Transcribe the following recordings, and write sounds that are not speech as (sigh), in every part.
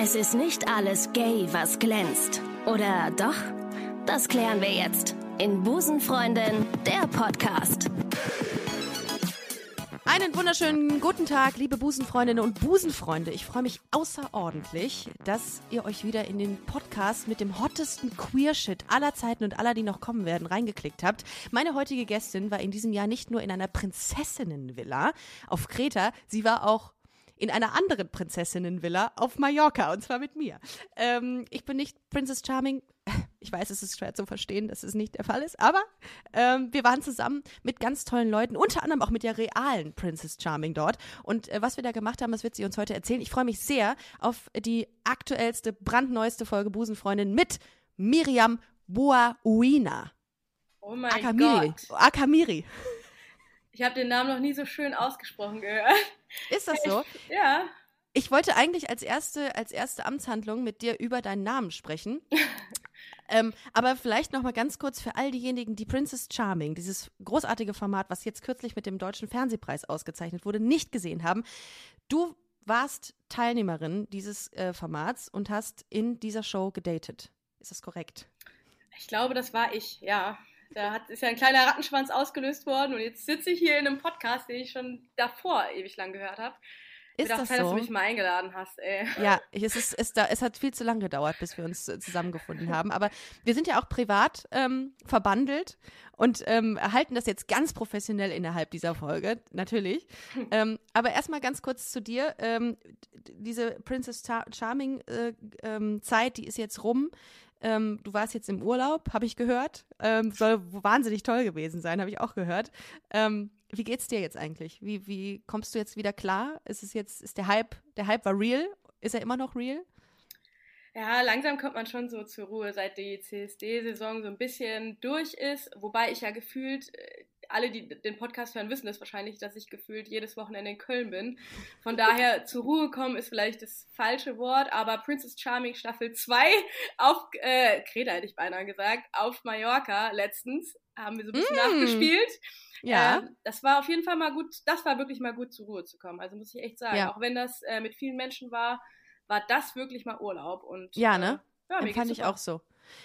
Es ist nicht alles gay, was glänzt. Oder doch? Das klären wir jetzt in Busenfreundin, der Podcast. Einen wunderschönen guten Tag, liebe Busenfreundinnen und Busenfreunde. Ich freue mich außerordentlich, dass ihr euch wieder in den Podcast mit dem hottesten Queer-Shit aller Zeiten und aller, die noch kommen werden, reingeklickt habt. Meine heutige Gästin war in diesem Jahr nicht nur in einer Prinzessinnenvilla auf Kreta, sie war auch in einer anderen Prinzessinnenvilla auf Mallorca und zwar mit mir. Ähm, ich bin nicht Princess Charming. (laughs) Ich weiß, es ist schwer zu verstehen, dass es nicht der Fall ist, aber ähm, wir waren zusammen mit ganz tollen Leuten, unter anderem auch mit der realen Princess Charming dort. Und äh, was wir da gemacht haben, das wird sie uns heute erzählen. Ich freue mich sehr auf die aktuellste, brandneueste Folge Busenfreundin mit Miriam Boauina. Oh mein Akamiri. Gott. Akamiri. Ich habe den Namen noch nie so schön ausgesprochen gehört. Ist das (laughs) so? Ja. Ich wollte eigentlich als erste, als erste Amtshandlung mit dir über deinen Namen sprechen. (laughs) ähm, aber vielleicht noch mal ganz kurz für all diejenigen, die Princess Charming, dieses großartige Format, was jetzt kürzlich mit dem Deutschen Fernsehpreis ausgezeichnet wurde, nicht gesehen haben. Du warst Teilnehmerin dieses äh, Formats und hast in dieser Show gedatet. Ist das korrekt? Ich glaube, das war ich, ja. Da hat, ist ja ein kleiner Rattenschwanz ausgelöst worden und jetzt sitze ich hier in einem Podcast, den ich schon davor ewig lang gehört habe. Ist das dass so? du mich mal eingeladen hast, ey. (laughs) Ja, es, ist, es, da, es hat viel zu lange gedauert, bis wir uns äh, zusammengefunden haben. Aber wir sind ja auch privat ähm, verbandelt und ähm, erhalten das jetzt ganz professionell innerhalb dieser Folge, natürlich. (laughs) ähm, aber erstmal ganz kurz zu dir. Ähm, diese Princess Char Charming äh, ähm, Zeit, die ist jetzt rum. Ähm, du warst jetzt im Urlaub, habe ich gehört. Ähm, soll wahnsinnig toll gewesen sein, habe ich auch gehört. Ähm, wie geht's dir jetzt eigentlich? Wie, wie kommst du jetzt wieder klar? Ist es jetzt, ist der Hype, der Hype war real? Ist er immer noch real? Ja, langsam kommt man schon so zur Ruhe, seit die CSD-Saison so ein bisschen durch ist. Wobei ich ja gefühlt, äh, alle, die den Podcast hören, wissen das wahrscheinlich, dass ich gefühlt jedes Wochenende in Köln bin. Von daher zur Ruhe kommen ist vielleicht das falsche Wort, aber Princess Charming Staffel 2 auf, äh, Kreta hätte ich beinahe gesagt, auf Mallorca letztens haben wir so ein bisschen Mm. nachgespielt. Ja. Ähm, das war auf jeden Fall mal gut, das war wirklich mal gut zur Ruhe zu kommen. Also muss ich echt sagen, Ja. auch wenn das äh, mit vielen Menschen war, war das wirklich mal Urlaub. Und, Ja, äh, ne? Ja, Empfand ich super. auch so.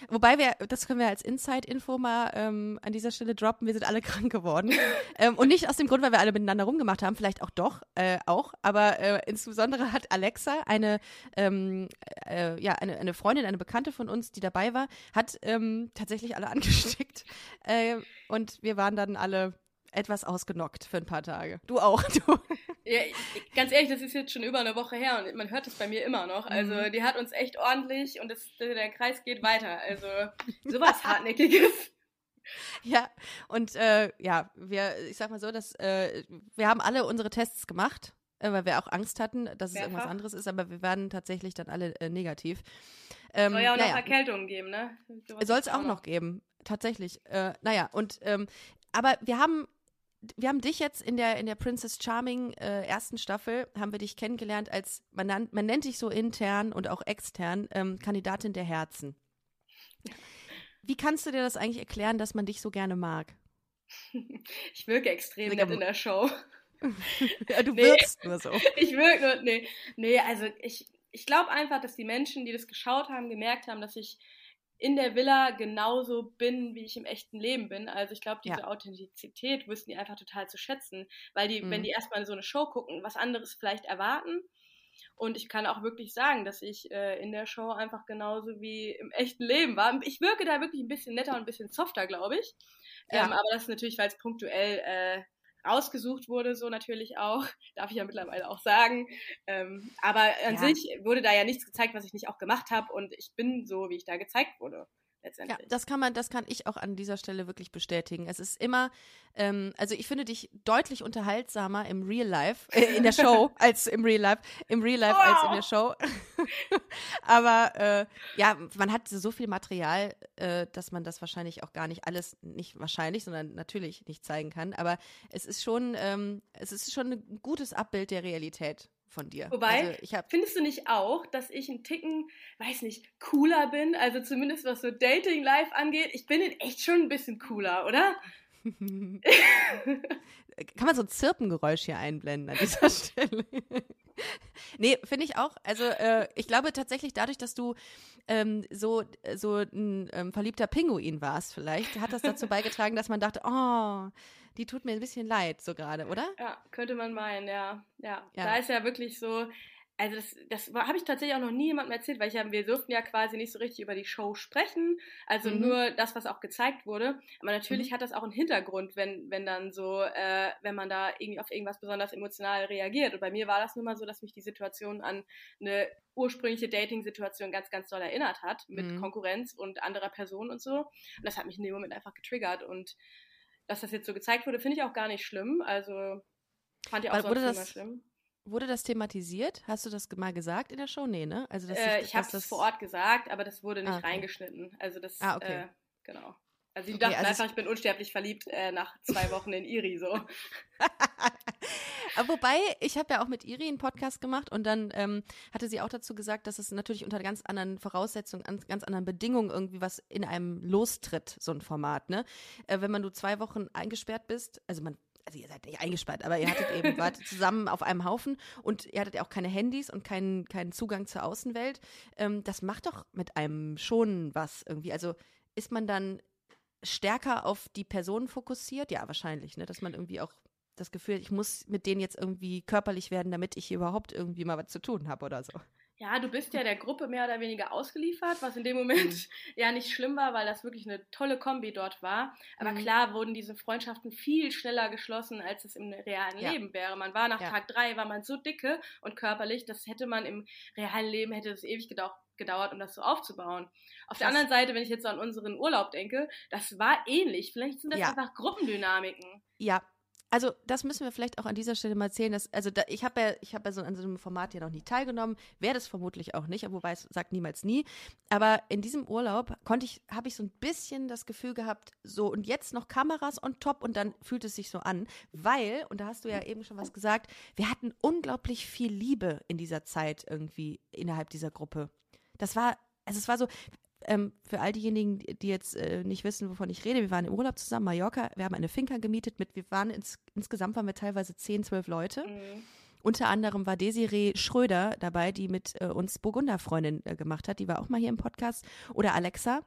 Wobei wir, das können wir als Inside-Info mal ähm, an dieser Stelle droppen, wir sind alle (laughs) krank geworden. ähm, und nicht aus dem Grund, weil wir alle miteinander rumgemacht haben, vielleicht auch doch, äh, auch, aber äh, insbesondere hat Alexa, eine, ähm, äh, ja, eine, eine Freundin, eine Bekannte von uns, die dabei war, hat ähm, tatsächlich alle (laughs) angesteckt. äh, und wir waren dann alle etwas ausgenockt für ein paar Tage. Du auch, (laughs) du. Ja, ich, ganz ehrlich, das ist jetzt schon über eine Woche her und man hört es bei mir immer noch. Also Mhm. die hat uns echt ordentlich und das, der Kreis geht weiter. Also sowas (laughs) Hartnäckiges. Ja, und äh, ja, wir, ich sag mal so, dass äh, wir haben alle unsere Tests gemacht, äh, weil wir auch Angst hatten, dass es irgendwas anderes ist, aber wir waren tatsächlich dann alle äh, negativ. Ähm, Soll ja auch noch naja, Erkältungen geben, ne? Soll es auch noch geben, tatsächlich. Äh, naja, und ähm, aber wir haben wir haben dich jetzt in der in der Princess Charming äh, ersten Staffel haben wir dich kennengelernt als man, nan- man nennt dich so intern und auch extern ähm, Kandidatin der Herzen. Wie kannst du dir das eigentlich erklären, dass man dich so gerne mag? (laughs) Ich wirke extrem nett in der Show. (laughs) Ja, du Nee. wirkst nur so. (laughs) Ich wirke nur, nee, nee, also ich, ich glaube einfach, dass die Menschen, die das geschaut haben, gemerkt haben, dass ich in der Villa genauso bin, wie ich im echten Leben bin. Also ich glaube, diese Ja. Authentizität wussten die einfach total zu schätzen, weil die, Mhm. wenn die erstmal so eine Show gucken, was anderes vielleicht erwarten. Und ich kann auch wirklich sagen, dass ich äh, in der Show einfach genauso wie im echten Leben war. Ich wirke da wirklich ein bisschen netter und ein bisschen softer, glaube ich. Ja. Ähm, aber das ist natürlich, weil es punktuell äh, rausgesucht wurde, so natürlich auch. (laughs) Darf ich ja mittlerweile auch sagen. Ähm, aber an Ja. sich wurde da ja nichts gezeigt, was ich nicht auch gemacht habe. Und ich bin so, wie ich da gezeigt wurde, Ja, letztendlich. das kann man, das kann ich auch an dieser Stelle wirklich bestätigen. Es ist immer, ähm, also ich finde dich deutlich unterhaltsamer im Real Life, äh, in der (laughs) Show als im Real Life, im Real Life als in der Show. (laughs) Aber äh, ja, man hat so viel Material, äh, dass man das wahrscheinlich auch gar nicht alles, nicht wahrscheinlich, sondern natürlich nicht zeigen kann. Aber es ist schon, ähm, es ist schon ein gutes Abbild der Realität von dir. Wobei, also Findest du nicht auch, dass ich ein Ticken, weiß nicht, cooler bin? Also zumindest was so Dating Life angeht. Ich bin in echt schon ein bisschen cooler, oder? (laughs) Kann man so ein Zirpengeräusch hier einblenden an dieser (laughs) Stelle? nee, finde ich auch. Also äh, ich glaube tatsächlich dadurch, dass du ähm, so, so ein ähm, verliebter Pinguin warst vielleicht, hat das dazu beigetragen, dass man dachte, oh, die tut mir ein bisschen leid so gerade, oder? Ja, könnte man meinen, ja. ja. ja. Da ist ja wirklich so, also das, das habe ich tatsächlich auch noch nie jemandem erzählt, weil ich ja, wir durften ja quasi nicht so richtig über die Show sprechen, also mhm. nur das, was auch gezeigt wurde. Aber natürlich mhm. hat das auch einen Hintergrund, wenn, wenn dann so, äh, wenn man da irgendwie auf irgendwas besonders emotional reagiert. Und bei mir war das nun mal so, dass mich die Situation an eine ursprüngliche Dating-Situation ganz, ganz doll erinnert hat, mit mhm. Konkurrenz und anderer Person und so. Und das hat mich in dem Moment einfach getriggert. Und dass das jetzt so gezeigt wurde, finde ich auch gar nicht schlimm. Also fand ich auch sonst immer schlimm. Wurde das thematisiert? Hast du das mal gesagt in der Show? Nee, ne? Also, dass äh, ich, habe es vor Ort gesagt, aber das wurde nicht ah, okay. reingeschnitten. Also das, ah, okay. Äh, genau. Also sie okay, dachten also einfach, ich bin unsterblich verliebt äh, nach zwei (laughs) Wochen in Iri so. (laughs) Wobei, ich habe ja auch mit Iri einen Podcast gemacht und dann ähm, hatte sie auch dazu gesagt, dass es natürlich unter ganz anderen Voraussetzungen, ganz anderen Bedingungen irgendwie was in einem lostritt, so ein Format, ne? Äh, wenn man du zwei Wochen eingesperrt bist, also man also ihr seid nicht eingesperrt, aber ihr hattet eben, (laughs) wart zusammen auf einem Haufen und ihr hattet ja auch keine Handys und keinen, keinen Zugang zur Außenwelt. Ähm, das macht doch mit einem schon was irgendwie. Also ist man dann stärker auf die Person fokussiert? Ja, wahrscheinlich, ne? Dass man irgendwie auch das Gefühl, ich muss mit denen jetzt irgendwie körperlich werden, damit ich überhaupt irgendwie mal was zu tun habe oder so ja, du bist ja der Gruppe mehr oder weniger ausgeliefert, was in dem Moment mhm. (laughs) ja nicht schlimm war, weil das wirklich eine tolle Kombi dort war. Aber mhm. klar wurden diese Freundschaften viel schneller geschlossen, als es im realen ja. Leben wäre. Man war nach ja. Tag drei, war man so dicke und körperlich, das hätte man im realen Leben, hätte es ewig gedauert gedauert, um das so aufzubauen. Auf Krass. der anderen Seite, wenn ich jetzt an unseren Urlaub denke, das war ähnlich. Vielleicht sind das ja. einfach Gruppendynamiken. Ja, also das müssen wir vielleicht auch an dieser Stelle mal erzählen, dass, also da, ich habe ja, ich habe ja so an so einem Format ja noch nie teilgenommen, werde es vermutlich auch nicht, wobei es sagt niemals nie. Aber in diesem Urlaub konnte ich, habe ich so ein bisschen das Gefühl gehabt, so und jetzt noch Kameras on top und dann fühlt es sich so an, weil, und da hast du ja eben schon was gesagt, wir hatten unglaublich viel Liebe in dieser Zeit irgendwie innerhalb dieser Gruppe. Das war, also es war so, ähm, für all diejenigen, die jetzt äh, nicht wissen, wovon ich rede, wir waren im Urlaub zusammen, Mallorca, wir haben eine Finca gemietet mit, wir waren ins, insgesamt waren wir teilweise 10, 12 Leute. Mhm. Unter anderem war Desiree Schröder dabei, die mit äh, uns Burgunderfreundin äh, gemacht hat, die war auch mal hier im Podcast. Oder Alexa,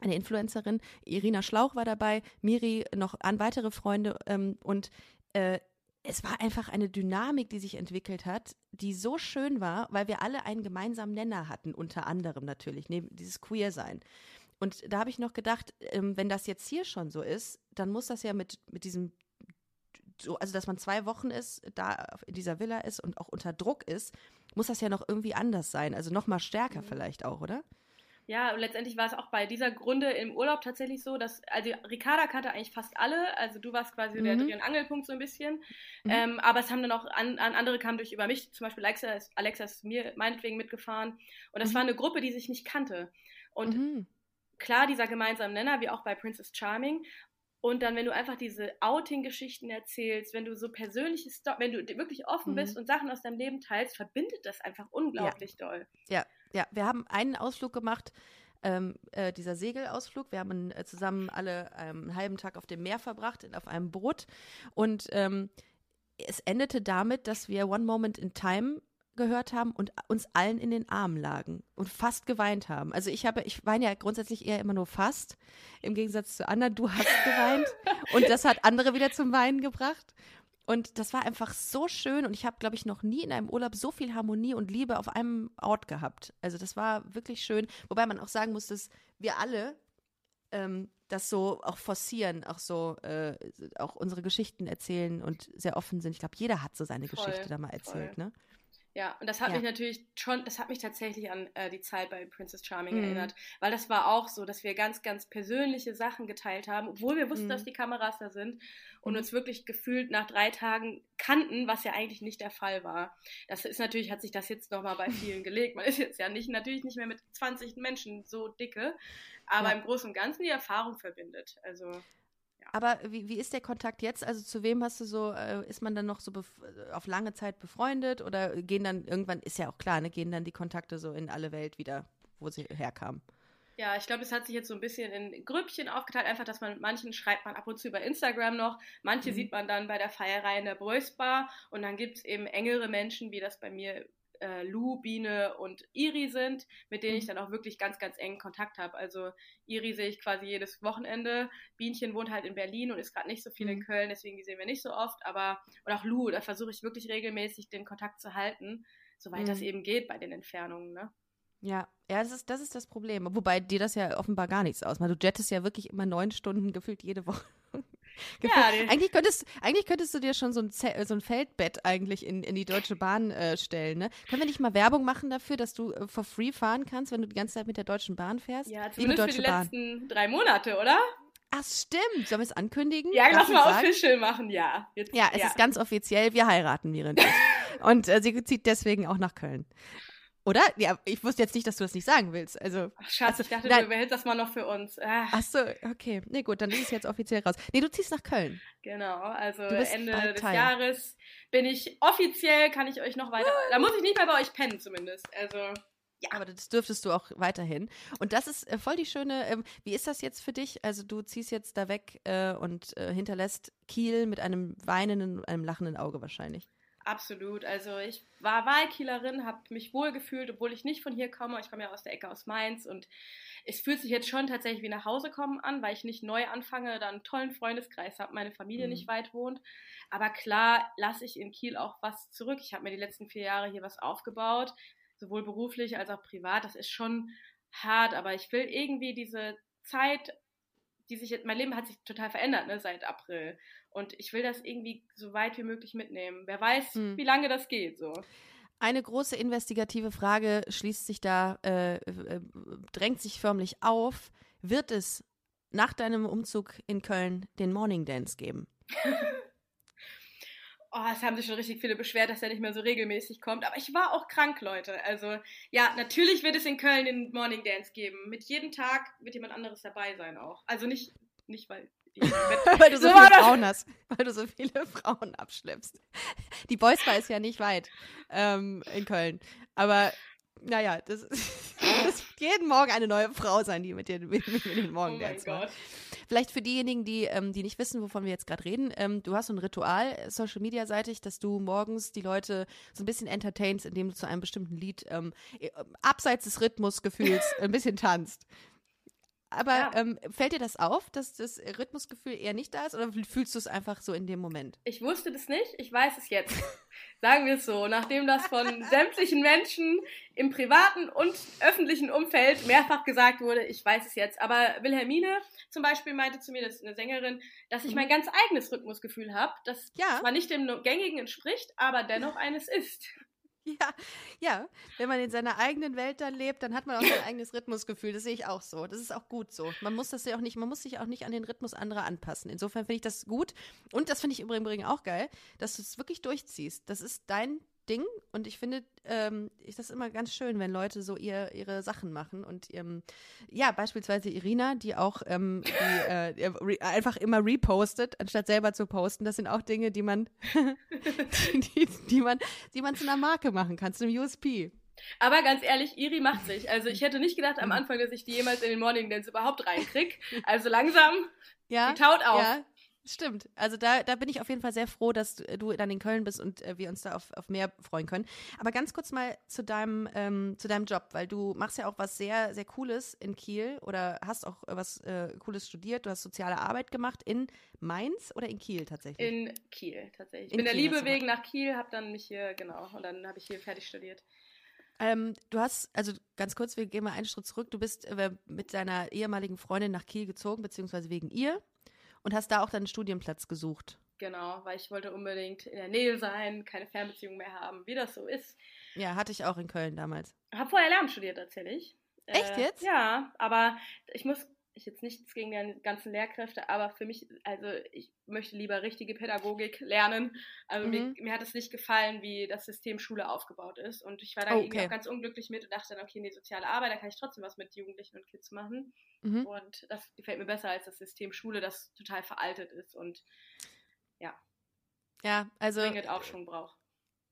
eine Influencerin. Irina Schlauch war dabei, Miri, noch an weitere Freunde. Ähm, und äh, es war einfach eine Dynamik, die sich entwickelt hat, die so schön war, weil wir alle einen gemeinsamen Nenner hatten, unter anderem natürlich, neben dieses Queer-Sein. Und da habe ich noch gedacht, ähm, wenn das jetzt hier schon so ist, dann muss das ja mit, mit diesem, so, also dass man zwei Wochen ist, da in dieser Villa ist und auch unter Druck ist, muss das ja noch irgendwie anders sein. Also noch mal stärker mhm. vielleicht auch, oder? Ja, und letztendlich war es auch bei dieser Grunde im Urlaub tatsächlich so, dass, also Ricarda kannte eigentlich fast alle, also du warst quasi mhm. der Dreh- und Angelpunkt so ein bisschen, mhm. ähm, aber es haben dann auch an, an andere kamen durch über mich, zum Beispiel Alexa ist, Alexa ist mir meinetwegen mitgefahren und das mhm. war eine Gruppe, die sich nicht kannte und mhm. klar, dieser gemeinsame Nenner, wie auch bei Princess Charming und dann, wenn du einfach diese Outing-Geschichten erzählst, wenn du so persönliche, Sto wenn du wirklich offen mhm. bist und Sachen aus deinem Leben teilst, verbindet das einfach unglaublich ja. doll. Ja, ja. Wir haben einen Ausflug gemacht, ähm, äh, dieser Segelausflug. Wir haben äh, zusammen alle ähm, einen halben Tag auf dem Meer verbracht, auf einem Boot. Und ähm, es endete damit, dass wir One Moment in Time gehört haben und uns allen in den Armen lagen und fast geweint haben. Also ich habe, ich weine ja grundsätzlich eher immer nur fast, im Gegensatz zu Anna, du hast geweint (laughs) und das hat andere wieder zum Weinen gebracht. Und das war einfach so schön und ich habe, glaube ich, noch nie in einem Urlaub so viel Harmonie und Liebe auf einem Ort gehabt. Also das war wirklich schön, wobei man auch sagen muss, dass wir alle ähm, das so auch forcieren, auch so äh, auch unsere Geschichten erzählen und sehr offen sind. Ich glaube, jeder hat so seine voll, Geschichte da mal erzählt, voll. ne? Ja, und das hat ja. mich natürlich schon, das hat mich tatsächlich an äh, die Zeit bei Princess Charming mhm. erinnert, weil das war auch so, dass wir ganz, ganz persönliche Sachen geteilt haben, obwohl wir wussten, mhm. dass die Kameras da sind und mhm. uns wirklich gefühlt nach drei Tagen kannten, was ja eigentlich nicht der Fall war. Das ist natürlich, hat sich das jetzt nochmal bei (laughs) vielen gelegt. Man ist jetzt ja nicht, natürlich nicht mehr mit 20 Menschen so dicke, aber ja. im Großen und Ganzen die Erfahrung verbindet. Also. Aber wie, wie ist der Kontakt jetzt? Also zu wem hast du so, äh, ist man dann noch so auf lange Zeit befreundet oder gehen dann irgendwann, ist ja auch klar, ne, gehen dann die Kontakte so in alle Welt wieder, wo sie herkamen? Ja, ich glaube, es hat sich jetzt so ein bisschen in Grüppchen aufgeteilt, einfach, dass man mit manchen schreibt man ab und zu über Instagram noch, manche mhm. sieht man dann bei der Feierei in der Brösbar und dann gibt es eben engere Menschen, wie das bei mir äh, Lou, Biene und Iri sind, mit denen ich mhm. dann auch wirklich ganz, ganz engen Kontakt habe. Also Iri sehe ich quasi jedes Wochenende. Bienchen wohnt halt in Berlin und ist gerade nicht so viel in mhm. Köln, deswegen die sehen wir nicht so oft. Aber und auch Lou, da versuche ich wirklich regelmäßig den Kontakt zu halten, soweit mhm. das eben geht bei den Entfernungen. Ne? Ja, ja, das ist, das ist das Problem. Wobei dir das ja offenbar gar nichts ausmacht. Du jettest ja wirklich immer neun Stunden gefühlt jede Woche. Ja, eigentlich, könntest, eigentlich könntest du dir schon so ein, so ein Feldbett eigentlich in, in die Deutsche Bahn äh, stellen. Ne? Können wir nicht mal Werbung machen dafür, dass du äh, for free fahren kannst, wenn du die ganze Zeit mit der Deutschen Bahn fährst? Ja, zumindest Liebe Deutsche für die Bahn. letzten drei Monate, oder? Ach, stimmt. Sollen wir es ankündigen? Ja, lass mal official machen, ja. Jetzt, ja, es ja. ist ganz offiziell. Wir heiraten, Mirin. (laughs) und äh, sie zieht deswegen auch nach Köln. Oder? Ja, ich wusste jetzt nicht, dass du das nicht sagen willst. Also, Ach, Schatz, also, ich dachte, nein. du behältst das mal noch für uns. Ah. Ach so, okay. Nee, gut, dann ist es jetzt offiziell raus. Nee, du ziehst nach Köln. Genau, also Ende des. Jahres bin ich offiziell, kann ich euch noch weiter. Da muss ich nicht mehr bei euch pennen, zumindest. Also. Ja. Aber das dürftest du auch weiterhin. Und das ist äh, voll die schöne, ähm, wie ist das jetzt für dich? Also du ziehst jetzt da weg äh, und äh, hinterlässt Kiel mit einem weinenden, einem lachenden Auge wahrscheinlich. Absolut. Also ich war Wahlkielerin, habe mich wohl gefühlt, obwohl ich nicht von hier komme. Ich komme ja aus der Ecke aus Mainz und es fühlt sich jetzt schon tatsächlich wie nach Hause kommen an, weil ich nicht neu anfange, da einen tollen Freundeskreis habe, meine Familie mhm. nicht weit wohnt. Aber klar lasse ich in Kiel auch was zurück. Ich habe mir die letzten vier Jahre hier was aufgebaut, sowohl beruflich als auch privat. Das ist schon hart, aber ich will irgendwie diese Zeit die sich, mein Leben hat sich total verändert, ne, seit April. Und ich will das irgendwie so weit wie möglich mitnehmen. Wer weiß, hm. wie lange das geht, so. Eine große investigative Frage schließt sich da, äh, äh, drängt sich förmlich auf. Wird es nach deinem Umzug in Köln den Morning Dance geben? (laughs) oh, es haben sich schon richtig viele beschwert, dass er nicht mehr so regelmäßig kommt. Aber ich war auch krank, Leute. Also, ja, natürlich wird es in Köln den Morning Dance geben. Mit jedem Tag wird jemand anderes dabei sein auch. Also nicht, nicht weil (laughs) weil du so, so viele Frauen hast, weil du so viele (laughs) Frauen abschleppst. Die Boys Bar ist ja nicht weit ähm, in Köln. Aber naja, das, (laughs) (laughs) das wird jeden Morgen eine neue Frau sein, die mit dir mit, mit, den Morgen oh Gott. Vielleicht für diejenigen, die, ähm, die nicht wissen, wovon wir jetzt gerade reden, ähm, du hast so ein Ritual, Social Media seitig, dass du morgens die Leute so ein bisschen entertainst, indem du zu einem bestimmten Lied ähm, äh, abseits des Rhythmusgefühls ein bisschen tanzt. Aber ja. ähm, fällt dir das auf, dass das Rhythmusgefühl eher nicht da ist oder fühlst du es einfach so in dem Moment? Ich wusste das nicht, ich weiß es jetzt. (laughs) Sagen wir es so, nachdem das von (laughs) sämtlichen Menschen im privaten und öffentlichen Umfeld mehrfach gesagt wurde, ich weiß es jetzt. Aber Wilhelmine zum Beispiel meinte zu mir, das ist eine Sängerin, dass ich mhm. mein ganz eigenes Rhythmusgefühl habe, das ja. zwar nicht dem gängigen entspricht, aber dennoch eines ist. (laughs) Ja, ja. Wenn man in seiner eigenen Welt dann lebt, dann hat man auch sein (laughs) eigenes Rhythmusgefühl. Das sehe ich auch so. Das ist auch gut so. Man muss das ja auch nicht, man muss sich auch nicht an den Rhythmus anderer anpassen. Insofern finde ich das gut. Und das finde ich im Übrigen auch geil, dass du es wirklich durchziehst. Das ist dein Ding und ich finde ähm, ich das immer ganz schön, wenn Leute so ihr, ihre Sachen machen und ähm, ja, beispielsweise Irina, die auch ähm, die, äh, einfach immer repostet, anstatt selber zu posten. Das sind auch Dinge, die man, die, (laughs) die, die, man, die man zu einer Marke machen kann, zu einem USP. Aber ganz ehrlich, Iri macht sich. Also ich hätte nicht gedacht am mhm. Anfang, dass ich die jemals in den Morning Dance überhaupt reinkrieg. Also langsam, ja, die taut auf. Ja, Stimmt. Also da, da bin ich auf jeden Fall sehr froh, dass du, du dann in Köln bist und äh, wir uns da auf, auf mehr freuen können. Aber ganz kurz mal zu deinem, ähm, zu deinem Job, weil du machst ja auch was sehr, sehr Cooles in Kiel oder hast auch was äh, Cooles studiert. Du hast soziale Arbeit gemacht in Mainz oder in Kiel tatsächlich? In Kiel tatsächlich. Ich bin der Liebe wegen nach Kiel, habe dann mich hier, genau, und dann habe ich hier fertig studiert. Ähm, du hast, also ganz kurz, wir gehen mal einen Schritt zurück. Du bist äh, mit deiner ehemaligen Freundin nach Kiel gezogen, beziehungsweise wegen ihr und hast da auch deinen Studienplatz gesucht. Genau, weil ich wollte unbedingt in der Nähe sein, keine Fernbeziehung mehr haben, wie das so ist. Ja, hatte ich auch in Köln damals. Hab vorher Lärm studiert tatsächlich. Echt äh, jetzt? Ja, aber ich muss ich jetzt nichts gegen die ganzen Lehrkräfte, aber für mich, also ich möchte lieber richtige Pädagogik lernen. Also mhm. mir, mir, hat es nicht gefallen, wie das System Schule aufgebaut ist. Und ich war da oh, okay. auch ganz unglücklich mit und dachte dann, okay, in die soziale Arbeit, da kann ich trotzdem was mit Jugendlichen und Kids machen. Mhm. Und das gefällt mir besser als das System Schule, das total veraltet ist und ja. Ja, also. Dringend Aufschwung braucht.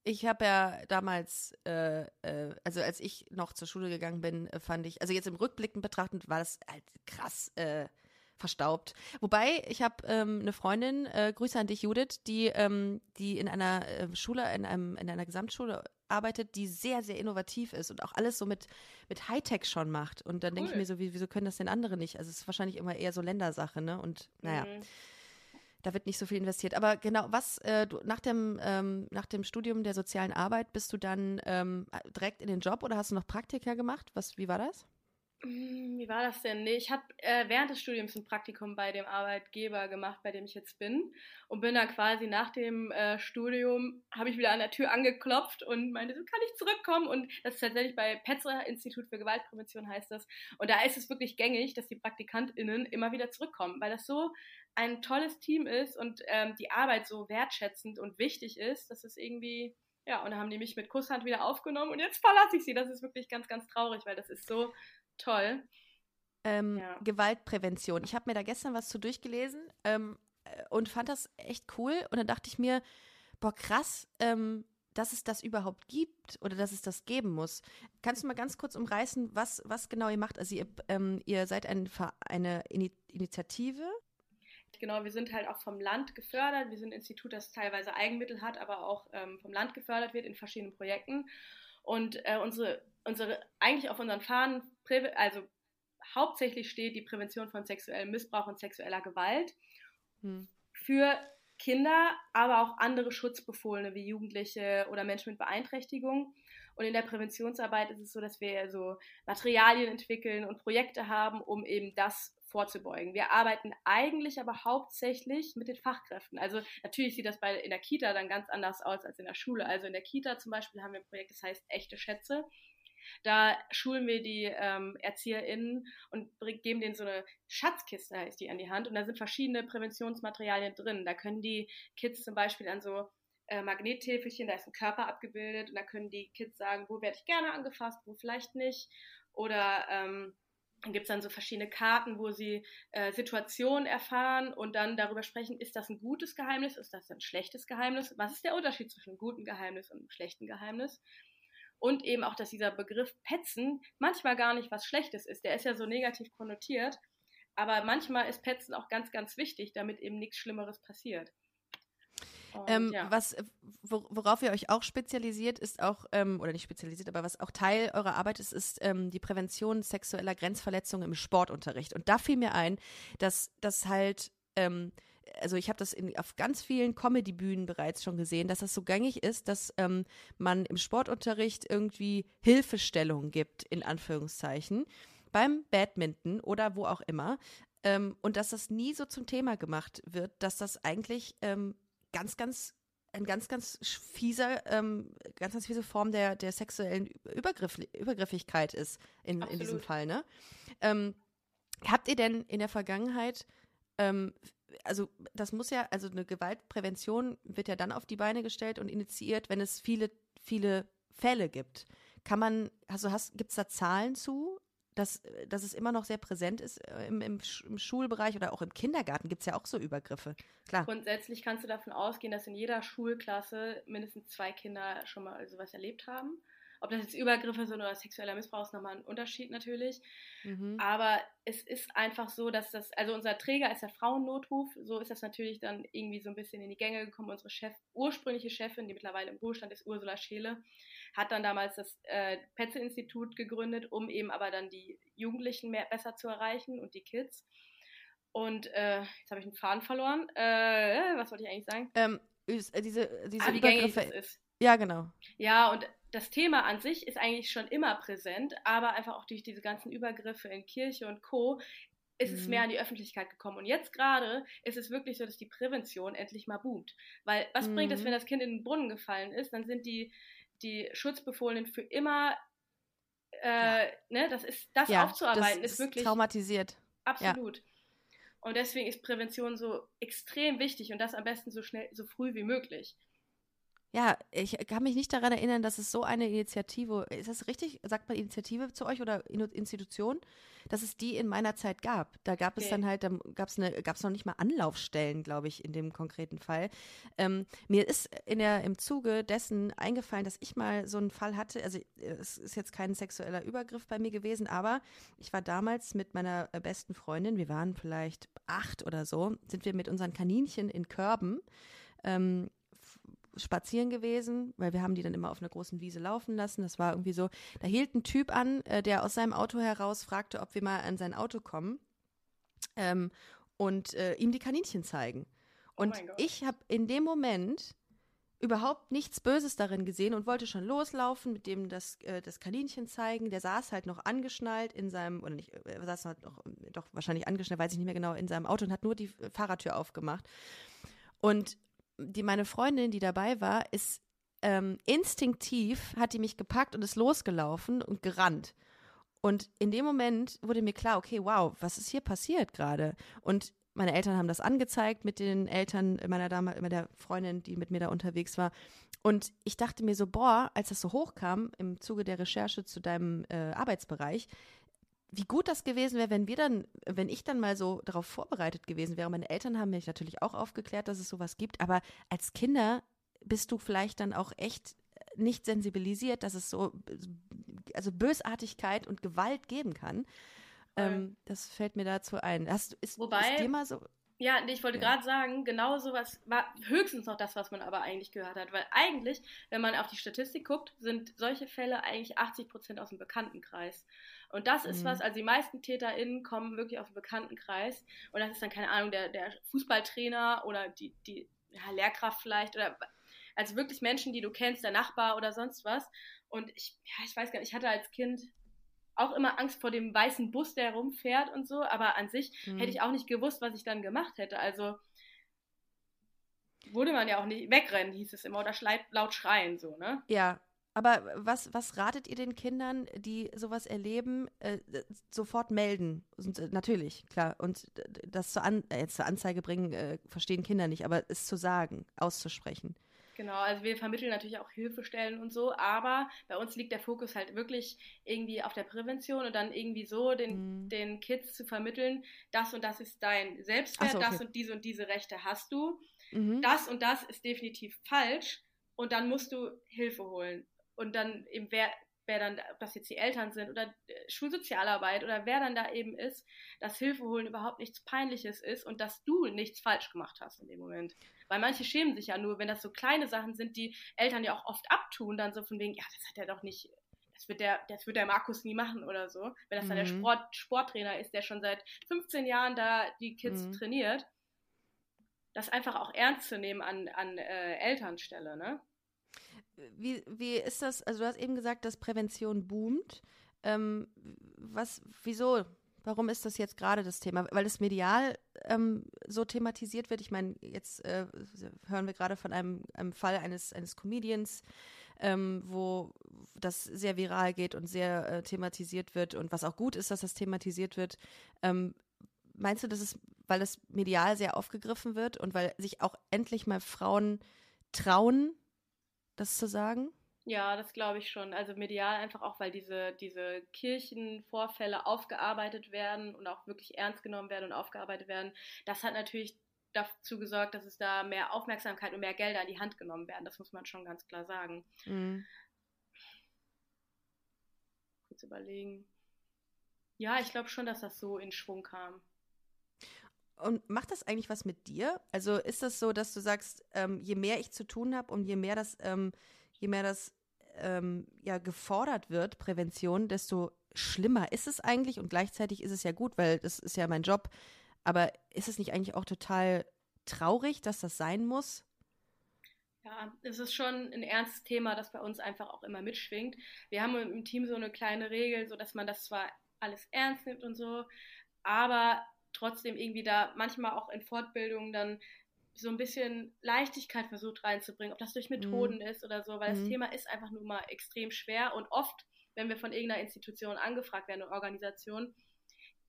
Ich habe ja damals, äh, äh, also als ich noch zur Schule gegangen bin, äh, fand ich, also jetzt im Rückblicken betrachtend war das halt krass äh, verstaubt. Wobei, ich habe ähm, eine Freundin, äh, Grüße an dich, Judith, die, ähm, die in einer äh, Schule, in, einem, in einer Gesamtschule arbeitet, die sehr, sehr innovativ ist und auch alles so mit, mit Hightech schon macht. Und dann cool. denke ich mir so, wie, wieso können das denn andere nicht? Also es ist wahrscheinlich immer eher so Ländersache, ne? Und naja. Mhm da wird nicht so viel investiert. Aber genau, was äh, du, nach dem ähm, nach dem Studium der sozialen Arbeit bist du dann ähm, direkt in den Job oder hast du noch Praktika gemacht? Was, wie war das? Hm, wie war das denn? Nee, ich habe äh, während des Studiums ein Praktikum bei dem Arbeitgeber gemacht, bei dem ich jetzt bin. Und bin dann quasi nach dem äh, Studium, habe ich wieder an der Tür angeklopft und meinte, so kann ich zurückkommen. Und das ist tatsächlich bei Petzer Institut für Gewaltprävention heißt das. Und da ist es wirklich gängig, dass die PraktikantInnen immer wieder zurückkommen, weil das so ein tolles Team ist und ähm, die Arbeit so wertschätzend und wichtig ist, dass es irgendwie ja, und dann haben die mich mit Kusshand wieder aufgenommen und jetzt verlasse ich sie. Das ist wirklich ganz, ganz traurig, weil das ist so Toll. Ähm, ja. Gewaltprävention. Ich habe mir da gestern was zu durchgelesen ähm, äh, und fand das echt cool. Und dann dachte ich mir, boah, krass, ähm, dass es das überhaupt gibt oder dass es das geben muss. Kannst du mal ganz kurz umreißen, was, was genau ihr macht? Also ihr, ähm, ihr seid ein, eine Initiative? Genau, wir sind halt auch vom Land gefördert. Wir sind ein Institut, das teilweise Eigenmittel hat, aber auch ähm, vom Land gefördert wird in verschiedenen Projekten. Und äh, unsere, unsere, eigentlich auf unseren Fahnen, also hauptsächlich steht die Prävention von sexuellem Missbrauch und sexueller Gewalt hm. für Kinder, aber auch andere Schutzbefohlene wie Jugendliche oder Menschen mit Beeinträchtigung. Und in der Präventionsarbeit ist es so, dass wir so Materialien entwickeln und Projekte haben, um eben das vorzubeugen. Wir arbeiten eigentlich aber hauptsächlich mit den Fachkräften. Also natürlich sieht das bei in der Kita dann ganz anders aus als in der Schule. Also in der Kita zum Beispiel haben wir ein Projekt, das heißt echte Schätze. Da schulen wir die ähm, ErzieherInnen und geben denen so eine Schatzkiste, heißt die, an die Hand. Und da sind verschiedene Präventionsmaterialien drin. Da können die Kids zum Beispiel an so äh, Magnettäfelchen, da ist ein Körper abgebildet und da können die Kids sagen, wo werde ich gerne angefasst, wo vielleicht nicht. Oder ähm, gibt es dann so verschiedene Karten, wo sie äh, Situationen erfahren und dann darüber sprechen, ist das ein gutes Geheimnis, ist das ein schlechtes Geheimnis? Was ist der Unterschied zwischen einem guten Geheimnis und einem schlechten Geheimnis? Und eben auch, dass dieser Begriff Petzen manchmal gar nicht was Schlechtes ist. Der ist ja so negativ konnotiert, aber manchmal ist Petzen auch ganz, ganz wichtig, damit eben nichts Schlimmeres passiert. Und, ähm, ja. Was, worauf ihr euch auch spezialisiert, ist auch, ähm, oder nicht spezialisiert, aber was auch Teil eurer Arbeit ist, ist ähm, die Prävention sexueller Grenzverletzungen im Sportunterricht. Und da fiel mir ein, dass das halt, ähm, also ich habe das in, auf ganz vielen Comedy-Bühnen bereits schon gesehen, dass das so gängig ist, dass ähm, man im Sportunterricht irgendwie Hilfestellungen gibt, in Anführungszeichen, beim Badminton oder wo auch immer. Ähm, und dass das nie so zum Thema gemacht wird, dass das eigentlich ähm, ganz, ganz ein ganz, ganz fieser, ähm, ganz, ganz fiese Form der, der sexuellen Übergriff, Übergriffigkeit ist in, in diesem Fall. Ne? Ähm, habt ihr denn in der Vergangenheit, ähm, also das muss ja, also eine Gewaltprävention wird ja dann auf die Beine gestellt und initiiert, wenn es viele, viele Fälle gibt. Kann man, also gibt es da Zahlen zu? Dass, dass es immer noch sehr präsent ist äh, im, im, im Schulbereich oder auch im Kindergarten gibt es ja auch so Übergriffe. Klar. Grundsätzlich kannst du davon ausgehen, dass in jeder Schulklasse mindestens zwei Kinder schon mal sowas erlebt haben. Ob das jetzt Übergriffe sind oder sexueller Missbrauch ist nochmal ein Unterschied natürlich. Mhm. Aber es ist einfach so, dass das, also unser Träger ist der Frauennotruf. So ist das natürlich dann irgendwie so ein bisschen in die Gänge gekommen. Unsere Chef, ursprüngliche Chefin, die mittlerweile im Ruhestand ist, Ursula Scheele, hat dann damals das äh, Petze-Institut gegründet, um eben aber dann die Jugendlichen mehr, besser zu erreichen und die Kids. Und äh, jetzt habe ich einen Faden verloren. Äh, was wollte ich eigentlich sagen? Ähm, äh, diese diese ah, Übergriffe. Ist. Ja, genau. Ja, und das Thema an sich ist eigentlich schon immer präsent, aber einfach auch durch diese ganzen Übergriffe in Kirche und Co. ist mhm. es mehr an die Öffentlichkeit gekommen. Und jetzt gerade ist es wirklich so, dass die Prävention endlich mal boomt. Weil was mhm. bringt es, wenn das Kind in den Brunnen gefallen ist? Dann sind die die Schutzbefohlenen für immer, äh, ja. ne, das ist, das ja, aufzuarbeiten, das ist, ist, wirklich traumatisiert. Absolut. Ja. Und deswegen ist Prävention so extrem wichtig und das am besten so schnell, so früh wie möglich. Ja, ich kann mich nicht daran erinnern, dass es so eine Initiative, ist das richtig? Sagt man Initiative zu euch oder Institution? Dass es die in meiner Zeit gab. Da gab es okay. dann halt, da gab es eine, gab es noch nicht mal Anlaufstellen, glaube ich, in dem konkreten Fall. Ähm, mir ist in der, im Zuge dessen eingefallen, dass ich mal so einen Fall hatte, also es ist jetzt kein sexueller Übergriff bei mir gewesen, aber ich war damals mit meiner äh, besten Freundin, wir waren vielleicht acht oder so, sind wir mit unseren Kaninchen in Körben ähm, spazieren gewesen, weil wir haben die dann immer auf einer großen Wiese laufen lassen. Das war irgendwie so, da hielt ein Typ an, äh, der aus seinem Auto heraus fragte, ob wir mal an sein Auto kommen ähm, und äh, ihm die Kaninchen zeigen. Oh und oh ich habe in dem Moment überhaupt nichts Böses darin gesehen und wollte schon loslaufen, mit dem das, äh, das Kaninchen zeigen. Der saß halt noch angeschnallt in seinem, oder nicht, er saß halt noch, doch wahrscheinlich angeschnallt, weiß ich nicht mehr genau, in seinem Auto und hat nur die Fahrradtür aufgemacht. Und die meine Freundin, die dabei war, ist ähm, instinktiv hat die mich gepackt und ist losgelaufen und gerannt. Und in dem Moment wurde mir klar, okay, wow, was ist hier passiert gerade? Und meine Eltern haben das angezeigt mit den Eltern meiner Dame, mit der Freundin, die mit mir da unterwegs war. Und ich dachte mir so, boah, als das so hochkam im Zuge der Recherche zu deinem äh, Arbeitsbereich, wie gut das gewesen wäre, wenn wir dann, wenn ich dann mal so darauf vorbereitet gewesen wäre. Meine Eltern haben mich natürlich auch aufgeklärt, dass es sowas gibt, aber als Kinder bist du vielleicht dann auch echt nicht sensibilisiert, dass es so also Bösartigkeit und Gewalt geben kann. Ähm, das fällt mir dazu ein. Hast, ist, Wobei, ist dir mal so ja, ich wollte gerade sagen, genau sowas war höchstens noch das, was man aber eigentlich gehört hat. Weil eigentlich, wenn man auf die Statistik guckt, sind solche Fälle eigentlich 80 Prozent aus dem Bekanntenkreis. Und das ist mhm. was, also die meisten TäterInnen kommen wirklich aus dem Bekanntenkreis. Und das ist dann, keine Ahnung, der, der Fußballtrainer oder die, die ja, Lehrkraft vielleicht oder also wirklich Menschen, die du kennst, der Nachbar oder sonst was. Und ich, ja, ich weiß gar nicht, ich hatte als Kind auch immer Angst vor dem weißen Bus, der rumfährt und so, aber an sich mhm. hätte ich auch nicht gewusst, was ich dann gemacht hätte. Also wurde man ja auch nicht wegrennen, hieß es immer, oder laut schreien, so, ne? Ja. Aber was, was ratet ihr den Kindern, die sowas erleben, äh, sofort melden? Und, äh, natürlich, klar. Und das zur, An äh, zur Anzeige bringen, äh, verstehen Kinder nicht, aber es zu sagen, auszusprechen. Genau, also wir vermitteln natürlich auch Hilfestellen und so, aber bei uns liegt der Fokus halt wirklich irgendwie auf der Prävention und dann irgendwie so den, mhm. den Kids zu vermitteln, das und das ist dein Selbstwert, so, okay. das und diese und diese Rechte hast du, mhm. das und das ist definitiv falsch und dann musst du Hilfe holen. Und dann eben wer, wer dann, ob das jetzt die Eltern sind oder äh, Schulsozialarbeit oder wer dann da eben ist, dass Hilfe holen überhaupt nichts Peinliches ist und dass du nichts falsch gemacht hast in dem Moment. Weil manche schämen sich ja nur, wenn das so kleine Sachen sind, die Eltern ja auch oft abtun, dann so von wegen, ja, das hat er doch nicht, das wird der, das wird der Markus nie machen oder so. Wenn das mhm. dann der mhm. Sport, Sporttrainer ist, der schon seit 15 Jahren da die Kids mhm. trainiert, das einfach auch ernst zu nehmen an, an äh, Elternstelle, ne? Wie, wie ist das? Also du hast eben gesagt, dass Prävention boomt. Ähm, was, wieso? Warum ist das jetzt gerade das Thema? Weil es medial ähm, so thematisiert wird. Ich meine, jetzt äh, hören wir gerade von einem, einem Fall eines, eines Comedians, ähm, wo das sehr viral geht und sehr äh, thematisiert wird und was auch gut ist, dass das thematisiert wird. Ähm, meinst du, dass es, weil es medial sehr aufgegriffen wird und weil sich auch endlich mal Frauen trauen, das zu sagen? Ja, das glaube ich schon. Also medial einfach auch, weil diese, diese Kirchenvorfälle aufgearbeitet werden und auch wirklich ernst genommen werden und aufgearbeitet werden. Das hat natürlich dazu gesorgt, dass es da mehr Aufmerksamkeit und mehr Gelder in die Hand genommen werden. Das muss man schon ganz klar sagen. Mhm. Kurz überlegen. Ja, ich glaube schon, dass das so in Schwung kam. Und macht das eigentlich was mit dir? Also ist das so, dass du sagst, ähm, je mehr ich zu tun habe und je mehr das, ähm, je mehr das ähm, ja gefordert wird, Prävention, desto schlimmer ist es eigentlich und gleichzeitig ist es ja gut, weil das ist ja mein Job. Aber ist es nicht eigentlich auch total traurig, dass das sein muss? Ja, es ist schon ein ernstes Thema, das bei uns einfach auch immer mitschwingt. Wir haben im Team so eine kleine Regel, so dass man das zwar alles ernst nimmt und so, aber trotzdem irgendwie da manchmal auch in Fortbildungen dann so ein bisschen Leichtigkeit versucht reinzubringen, ob das durch Methoden mhm. ist oder so, weil mhm. das Thema ist einfach nur mal extrem schwer und oft, wenn wir von irgendeiner Institution angefragt werden, oder Organisation,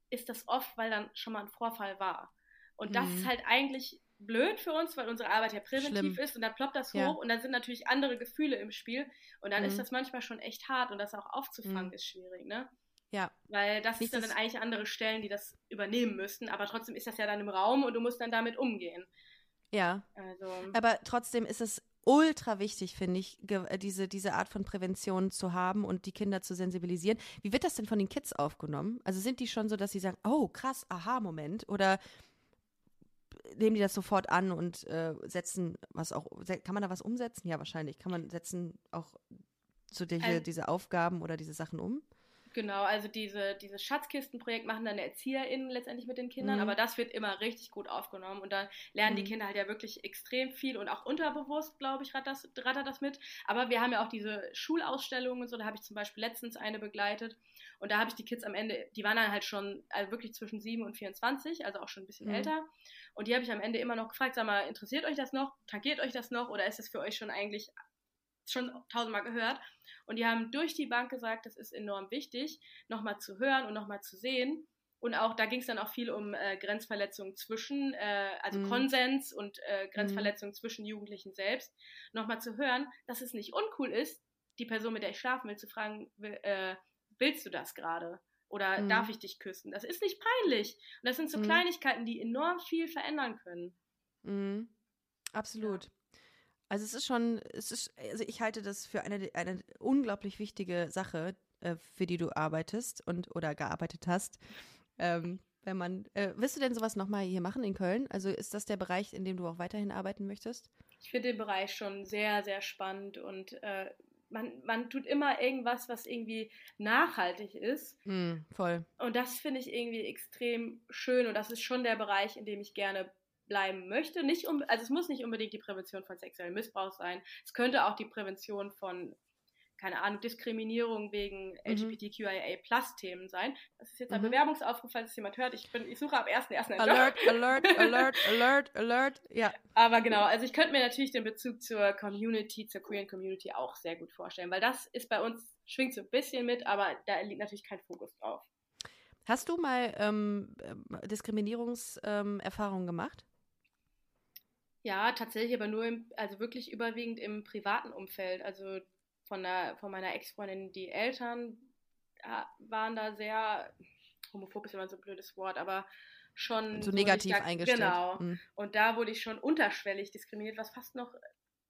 ist das oft, weil dann schon mal ein Vorfall war. Und das ist mhm. halt eigentlich blöd für uns, weil unsere Arbeit ja präventiv Schlimm. ist und dann ploppt das hoch ja. und dann sind natürlich andere Gefühle im Spiel und dann mhm. ist das manchmal schon echt hart und das auch aufzufangen mhm. ist schwierig, ne? Ja. Weil das ist dann, eigentlich andere Stellen, die das übernehmen müssten, aber trotzdem ist das ja dann im Raum und du musst dann damit umgehen. Ja. Also. Aber trotzdem ist es ultra wichtig, finde ich, äh, diese, diese Art von Prävention zu haben und die Kinder zu sensibilisieren. Wie wird das denn von den Kids aufgenommen? Also sind die schon so, dass sie sagen, oh krass, aha, Moment? Oder nehmen die das sofort an und äh, setzen was auch, kann man da was umsetzen? Ja, wahrscheinlich. Kann man setzen auch so diese, also, diese Aufgaben oder diese Sachen um? Genau, also diese, dieses Schatzkistenprojekt machen dann ErzieherInnen letztendlich mit den Kindern, mhm. aber das wird immer richtig gut aufgenommen und da lernen mhm. die Kinder halt ja wirklich extrem viel und auch unterbewusst, glaube ich, rattert das, rattert das mit. Aber wir haben ja auch diese Schulausstellungen und so, da habe ich zum Beispiel letztens eine begleitet und da habe ich die Kids am Ende, die waren dann halt schon also wirklich zwischen 7 und 24, also auch schon ein bisschen mhm. älter und die habe ich am Ende immer noch gefragt, sag mal, interessiert euch das noch? Tangiert euch das noch oder ist das für euch schon eigentlich schon tausendmal gehört. Und die haben durch die Bank gesagt, das ist enorm wichtig, nochmal zu hören und nochmal zu sehen. Und auch, da ging es dann auch viel um äh, Grenzverletzungen zwischen, äh, also mhm. Konsens und äh, Grenzverletzungen mhm. zwischen Jugendlichen selbst. Nochmal zu hören, dass es nicht uncool ist, die Person, mit der ich schlafen will, zu fragen, will, äh, willst du das gerade? Oder mhm. darf ich dich küssen? Das ist nicht peinlich. Und das sind so mhm. Kleinigkeiten, die enorm viel verändern können. Mhm. Absolut. Ja. Also es ist schon, es ist, also ich halte das für eine, eine unglaublich wichtige Sache, äh, für die du arbeitest und oder gearbeitet hast. Ähm, wenn man, äh, willst du denn sowas nochmal hier machen in Köln? Also ist das der Bereich, in dem du auch weiterhin arbeiten möchtest? Ich finde den Bereich schon sehr, sehr spannend und äh, man, man tut immer irgendwas, was irgendwie nachhaltig ist. Mm, voll. Und das finde ich irgendwie extrem schön und das ist schon der Bereich, in dem ich gerne bleiben möchte. Nicht um, also es muss nicht unbedingt die Prävention von sexuellem Missbrauch sein. Es könnte auch die Prävention von keine Ahnung, Diskriminierung wegen mhm. LGBTQIA-Plus-Themen sein. Das ist jetzt ein mhm. Bewerbungsaufruf, falls es jemand hört. Ich, bin, ich suche ab 1.1. Alert, Alert, Alert, (laughs) Alert, Alert, ja. Aber genau, also ich könnte mir natürlich den Bezug zur Community, zur queeren Community auch sehr gut vorstellen, weil das ist bei uns, schwingt so ein bisschen mit, aber da liegt natürlich kein Fokus drauf. Hast du mal ähm, Diskriminierungserfahrungen ähm, gemacht? Ja, tatsächlich, aber nur im, also wirklich überwiegend im privaten Umfeld. Also von, der, von meiner Ex-Freundin, die Eltern waren da sehr, homophob ist immer so ein blödes Wort, aber schon. So negativ da, eingestellt. Genau. Mhm. Und da wurde ich schon unterschwellig diskriminiert, was fast noch,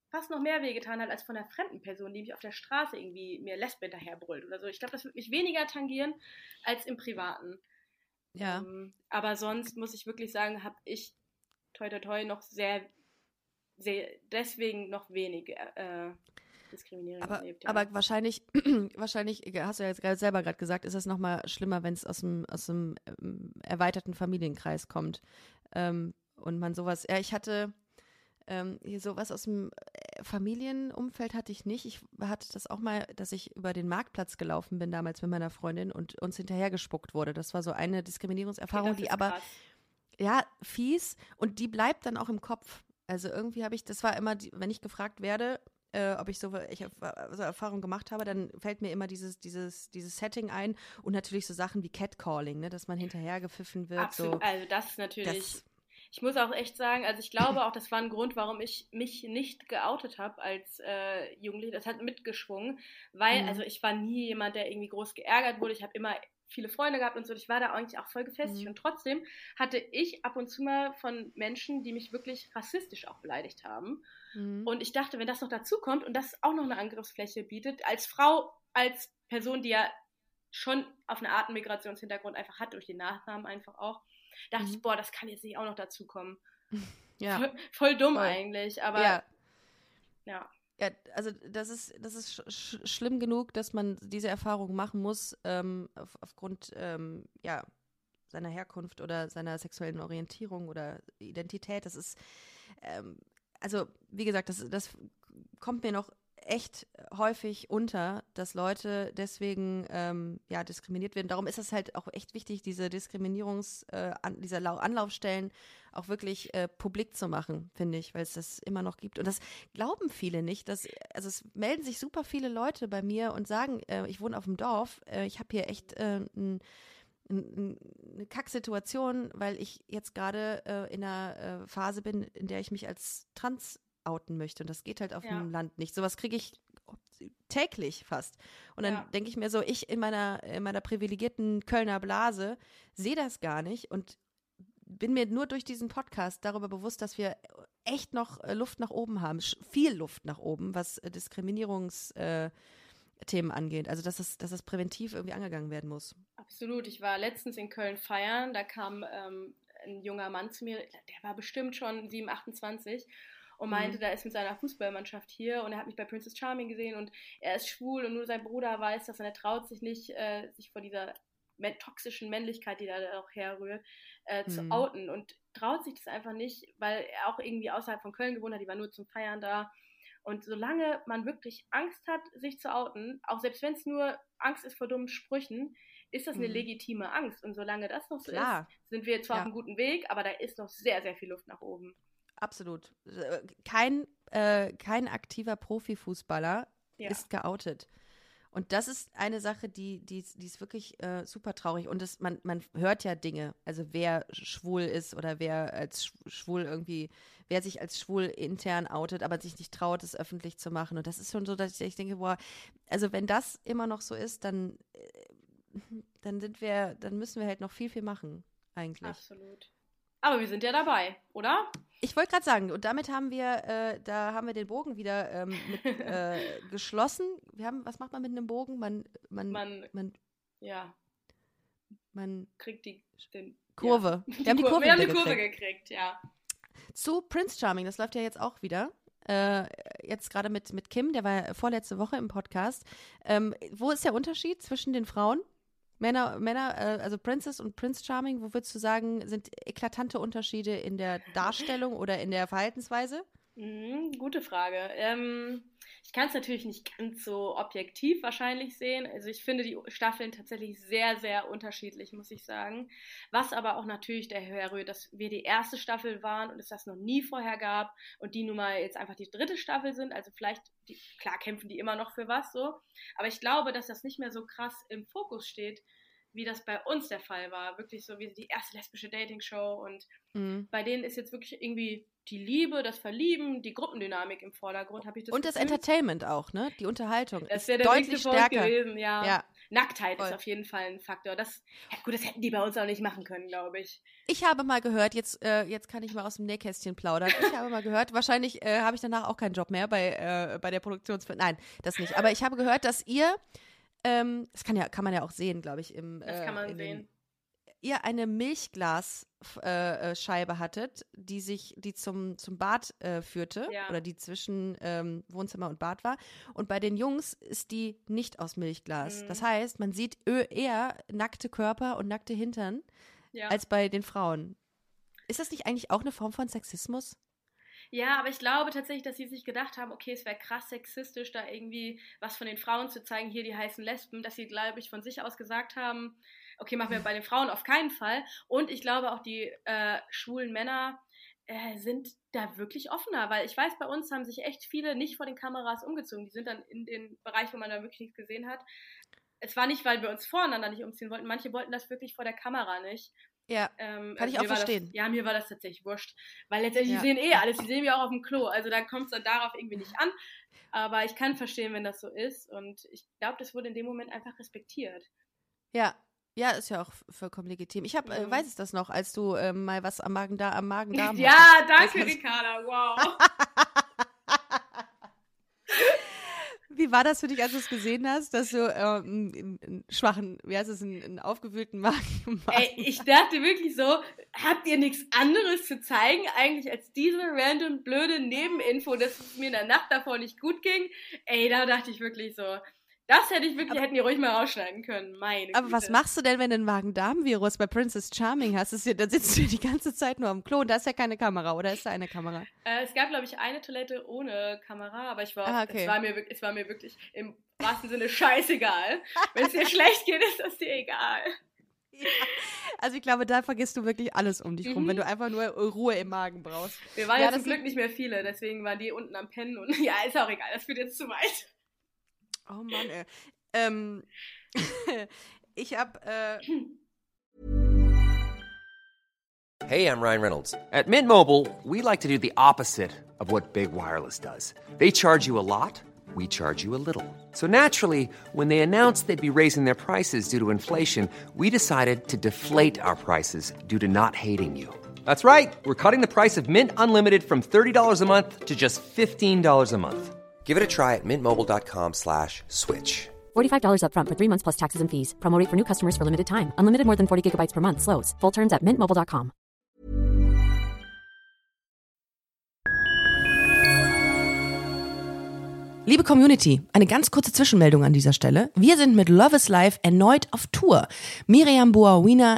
fast noch mehr wehgetan hat als von einer fremden Person, die mich auf der Straße irgendwie mir Lesbe hinterherbrüllt oder so. Ich glaube, das wird mich weniger tangieren als im Privaten. Ja. Ähm, aber sonst muss ich wirklich sagen, habe ich toi toi toi noch sehr sehr, deswegen noch wenig äh, Diskriminierung aber, erlebt. Ja. Aber wahrscheinlich, (clears throat) wahrscheinlich, hast du ja jetzt selber gerade gesagt, ist es nochmal schlimmer, wenn es aus dem, aus dem ähm, erweiterten Familienkreis kommt. Ähm, und man sowas, ja, ich hatte ähm, hier sowas aus dem äh, Familienumfeld hatte ich nicht. Ich hatte das auch mal, dass ich über den Marktplatz gelaufen bin damals mit meiner Freundin und uns hinterhergespuckt wurde. Das war so eine Diskriminierungserfahrung, okay, die aber krass. ja fies und die bleibt dann auch im Kopf. Also irgendwie habe ich, das war immer, wenn ich gefragt werde, äh, ob ich so, ich so Erfahrungen gemacht habe, dann fällt mir immer dieses, dieses, dieses Setting ein und natürlich so Sachen wie Catcalling, ne, dass man hinterher gepfiffen wird. Absolut. So. Also das ist natürlich. Das, ich muss auch echt sagen, also ich glaube auch, das war ein Grund, warum ich mich nicht geoutet habe als äh, Jugendliche. Das hat mitgeschwungen, weil, mhm. also ich war nie jemand, der irgendwie groß geärgert wurde. Ich habe immer viele Freunde gehabt und so. Ich war da eigentlich auch voll gefestigt. Mhm. Und trotzdem hatte ich ab und zu mal von Menschen, die mich wirklich rassistisch auch beleidigt haben. Mhm. Und ich dachte, wenn das noch dazu kommt und das auch noch eine Angriffsfläche bietet, als Frau, als Person, die ja schon auf eine Art Migrationshintergrund einfach hat, durch den Nachnamen einfach auch, dachte mhm. ich, boah, das kann jetzt nicht auch noch dazu kommen. (laughs) Ja. Voll, voll dumm voll. eigentlich, aber ja. ja. Ja, also das ist, das ist sch schlimm genug, dass man diese Erfahrung machen muss, ähm, auf, aufgrund ähm, ja, seiner Herkunft oder seiner sexuellen Orientierung oder Identität. Das ist, ähm, also wie gesagt, das, das kommt mir noch echt häufig unter, dass Leute deswegen ähm, ja diskriminiert werden. Darum ist es halt auch echt wichtig, diese Diskriminierungs, äh, an, diese Anlaufstellen auch wirklich äh, publik zu machen, finde ich, weil es das immer noch gibt. Und das glauben viele nicht. Dass, also es melden sich super viele Leute bei mir und sagen, äh, ich wohne auf dem Dorf, äh, ich habe hier echt äh, ein eine Kacksituation, weil ich jetzt gerade äh, in einer äh, Phase bin, in der ich mich als trans outen möchte. Und das geht halt auf ja. dem Land nicht. Sowas kriege ich täglich fast. Und dann ja. denke ich mir so, ich in meiner, in meiner privilegierten Kölner Blase sehe das gar nicht und bin mir nur durch diesen Podcast darüber bewusst, dass wir echt noch äh, Luft nach oben haben, viel Luft nach oben, was äh, Diskriminierungsthemen äh, angeht. Also dass es, dass es präventiv irgendwie angegangen werden muss. Absolut. Ich war letztens in Köln feiern, da kam ähm, ein junger Mann zu mir, der war bestimmt schon 7, 28 und meinte, mhm. da ist mit seiner Fußballmannschaft hier und er hat mich bei Princess Charming gesehen und er ist schwul und nur sein Bruder weiß das und er traut sich nicht, äh, sich vor dieser toxischen Männlichkeit, die da auch herrührt, äh, zu mhm. outen und traut sich das einfach nicht, weil er auch irgendwie außerhalb von Köln gewohnt hat, die war nur zum Feiern da. Und solange man wirklich Angst hat, sich zu outen, auch selbst wenn es nur Angst ist vor dummen Sprüchen, ist das eine mhm. legitime Angst. Und solange das noch so Klar. ist, sind wir zwar ja. auf einem guten Weg, aber da ist noch sehr, sehr viel Luft nach oben absolut. Äh, kein, äh, kein aktiver Profifußballer ja. ist geoutet. Und das ist eine Sache, die, die, die ist wirklich äh, super traurig. Und das, man, man hört ja Dinge, also wer schwul ist oder wer als schwul irgendwie, wer sich als schwul intern outet, aber sich nicht traut, es öffentlich zu machen. Und das ist schon so, dass ich, ich denke, boah, also wenn das immer noch so ist, dann, äh, dann sind wir, dann müssen wir halt noch viel, viel machen, eigentlich. Absolut. Aber wir sind ja dabei, oder? Ich wollte gerade sagen, und damit haben wir, äh, da haben wir den Bogen wieder ähm, mit, äh, (laughs) geschlossen. Wir haben, was macht man mit einem Bogen? Man, man, man, man ja, man kriegt die den, Kurve. Ja. (laughs) Wir haben die Kurve, wir haben die Kurve gekriegt. gekriegt, ja. Zu Prince Charming, das läuft ja jetzt auch wieder. Äh, jetzt gerade mit, mit Kim, der war vorletzte Woche im Podcast. Ähm, wo ist der Unterschied zwischen den Frauen? Männer, Männer, äh, also Princess und Prince Charming, wo würdest du sagen, sind eklatante Unterschiede in der Darstellung oder in der Verhaltensweise? Mhm, gute Frage. Ähm, ich kann es natürlich nicht ganz so objektiv wahrscheinlich sehen. Also ich finde die Staffeln tatsächlich sehr, sehr unterschiedlich, muss ich sagen. Was aber auch natürlich daher rührt, dass wir die erste Staffel waren und es das noch nie vorher gab und die nun mal jetzt einfach die dritte Staffel sind. Also vielleicht, die, klar kämpfen die immer noch für was so. Aber ich glaube, dass das nicht mehr so krass im Fokus steht, wie das bei uns der Fall war. Wirklich so wie die erste lesbische Dating-Show und mhm. bei denen ist jetzt wirklich irgendwie die Liebe, das Verlieben, die Gruppendynamik im Vordergrund, habe ich das Und Gefühl. das Entertainment auch, ne? Die Unterhaltung. Das wäre der deutlich stärker gewesen, ja. ja. Nacktheit Voll. ist auf jeden Fall ein Faktor. Das, ja gut, das hätten die bei uns auch nicht machen können, glaube ich. Ich habe mal gehört, jetzt, äh, jetzt kann ich mal aus dem Nähkästchen plaudern. Ich habe mal gehört, wahrscheinlich äh, habe ich danach auch keinen Job mehr bei, äh, bei der Produktionsfirma. Nein, das nicht. Aber ich habe gehört, dass ihr ähm, das kann ja, kann man ja auch sehen, glaube ich, im. Das kann äh, man sehen. Ihr eine Milchglasscheibe äh, hattet, die sich, die zum, zum Bad äh, führte ja. oder die zwischen ähm, Wohnzimmer und Bad war. Und bei den Jungs ist die nicht aus Milchglas. Mhm. Das heißt, man sieht eher nackte Körper und nackte Hintern ja. als bei den Frauen. Ist das nicht eigentlich auch eine Form von Sexismus? Ja, aber ich glaube tatsächlich, dass sie sich gedacht haben, okay, es wäre krass sexistisch, da irgendwie was von den Frauen zu zeigen, hier die heißen Lesben, dass sie, glaube ich, von sich aus gesagt haben, okay, machen wir bei den Frauen auf keinen Fall. Und ich glaube auch die äh, schwulen Männer äh, sind da wirklich offener, weil ich weiß, bei uns haben sich echt viele nicht vor den Kameras umgezogen. Die sind dann in den Bereich, wo man da wirklich nichts gesehen hat. Es war nicht, weil wir uns voreinander nicht umziehen wollten. Manche wollten das wirklich vor der Kamera nicht. Ja, ähm, kann also ich auch verstehen. Das, ja, mir war das tatsächlich wurscht. Weil letztendlich, ja. die sehen eh alles, die sehen wir auch auf dem Klo. Also da kommt es dann darauf irgendwie nicht an. Aber ich kann verstehen, wenn das so ist. Und ich glaube, das wurde in dem Moment einfach respektiert. Ja, ja, ist ja auch vollkommen legitim. Ich hab, mhm. äh, weiß es das noch, als du äh, mal was am Magen da am Magen da (laughs) Ja, danke, Ricarda. Wow. (laughs) Wie war das für dich, als du es gesehen hast, dass du ähm, einen, schwachen, wie heißt es, einen, einen aufgewühlten Magen (laughs) hast? Ey, ich dachte wirklich so, habt ihr nichts anderes zu zeigen eigentlich als diese random blöde Nebeninfo, dass es mir in der Nacht davor nicht gut ging? Ey, da dachte ich wirklich so, das hätte ich wirklich, aber, hätten die ruhig mal rausschneiden können. Meine Aber Güte. was machst du denn, wenn du einen Magen-Darm-Virus bei Princess Charming hast? Ist ja, da sitzt du die ganze Zeit nur am Klo und da ist ja keine Kamera, oder ist da eine Kamera? Äh, es gab, glaube ich, eine Toilette ohne Kamera, aber ich war, ah, okay. es, war mir, es war mir wirklich im wahrsten Sinne scheißegal. (laughs) wenn es dir schlecht geht, ist das dir egal. Ja. Also ich glaube, da vergisst du wirklich alles um dich mhm. rum, wenn du einfach nur Ruhe im Magen brauchst. Wir waren ja, ja zum Glück nicht mehr viele, deswegen waren die unten am Pennen und (laughs) ja, ist auch egal, das führt jetzt zu weit. Oh Mann, ey. Ähm, (laughs) ich habe äh, Hey, I'm Ryan Reynolds. At Mint Mobile, we like to do the opposite of what Big Wireless does. They charge you a lot, we charge you a little. So naturally, when they announced they'd be raising their prices due to inflation, we decided to deflate our prices due to not hating you. That's right. We're cutting the price of Mint Unlimited from $30 a month to just $15 a month. Give it a try at mintmobile.com slash switch. $45 upfront for three months plus taxes and fees. Promote for new customers for limited time. Unlimited more than 40 gigabytes per month. Slows. Full terms at mintmobile.com. Liebe Community, eine ganz kurze Zwischenmeldung an dieser Stelle. Wir sind mit Love is Life erneut auf Tour. Miriam Boawina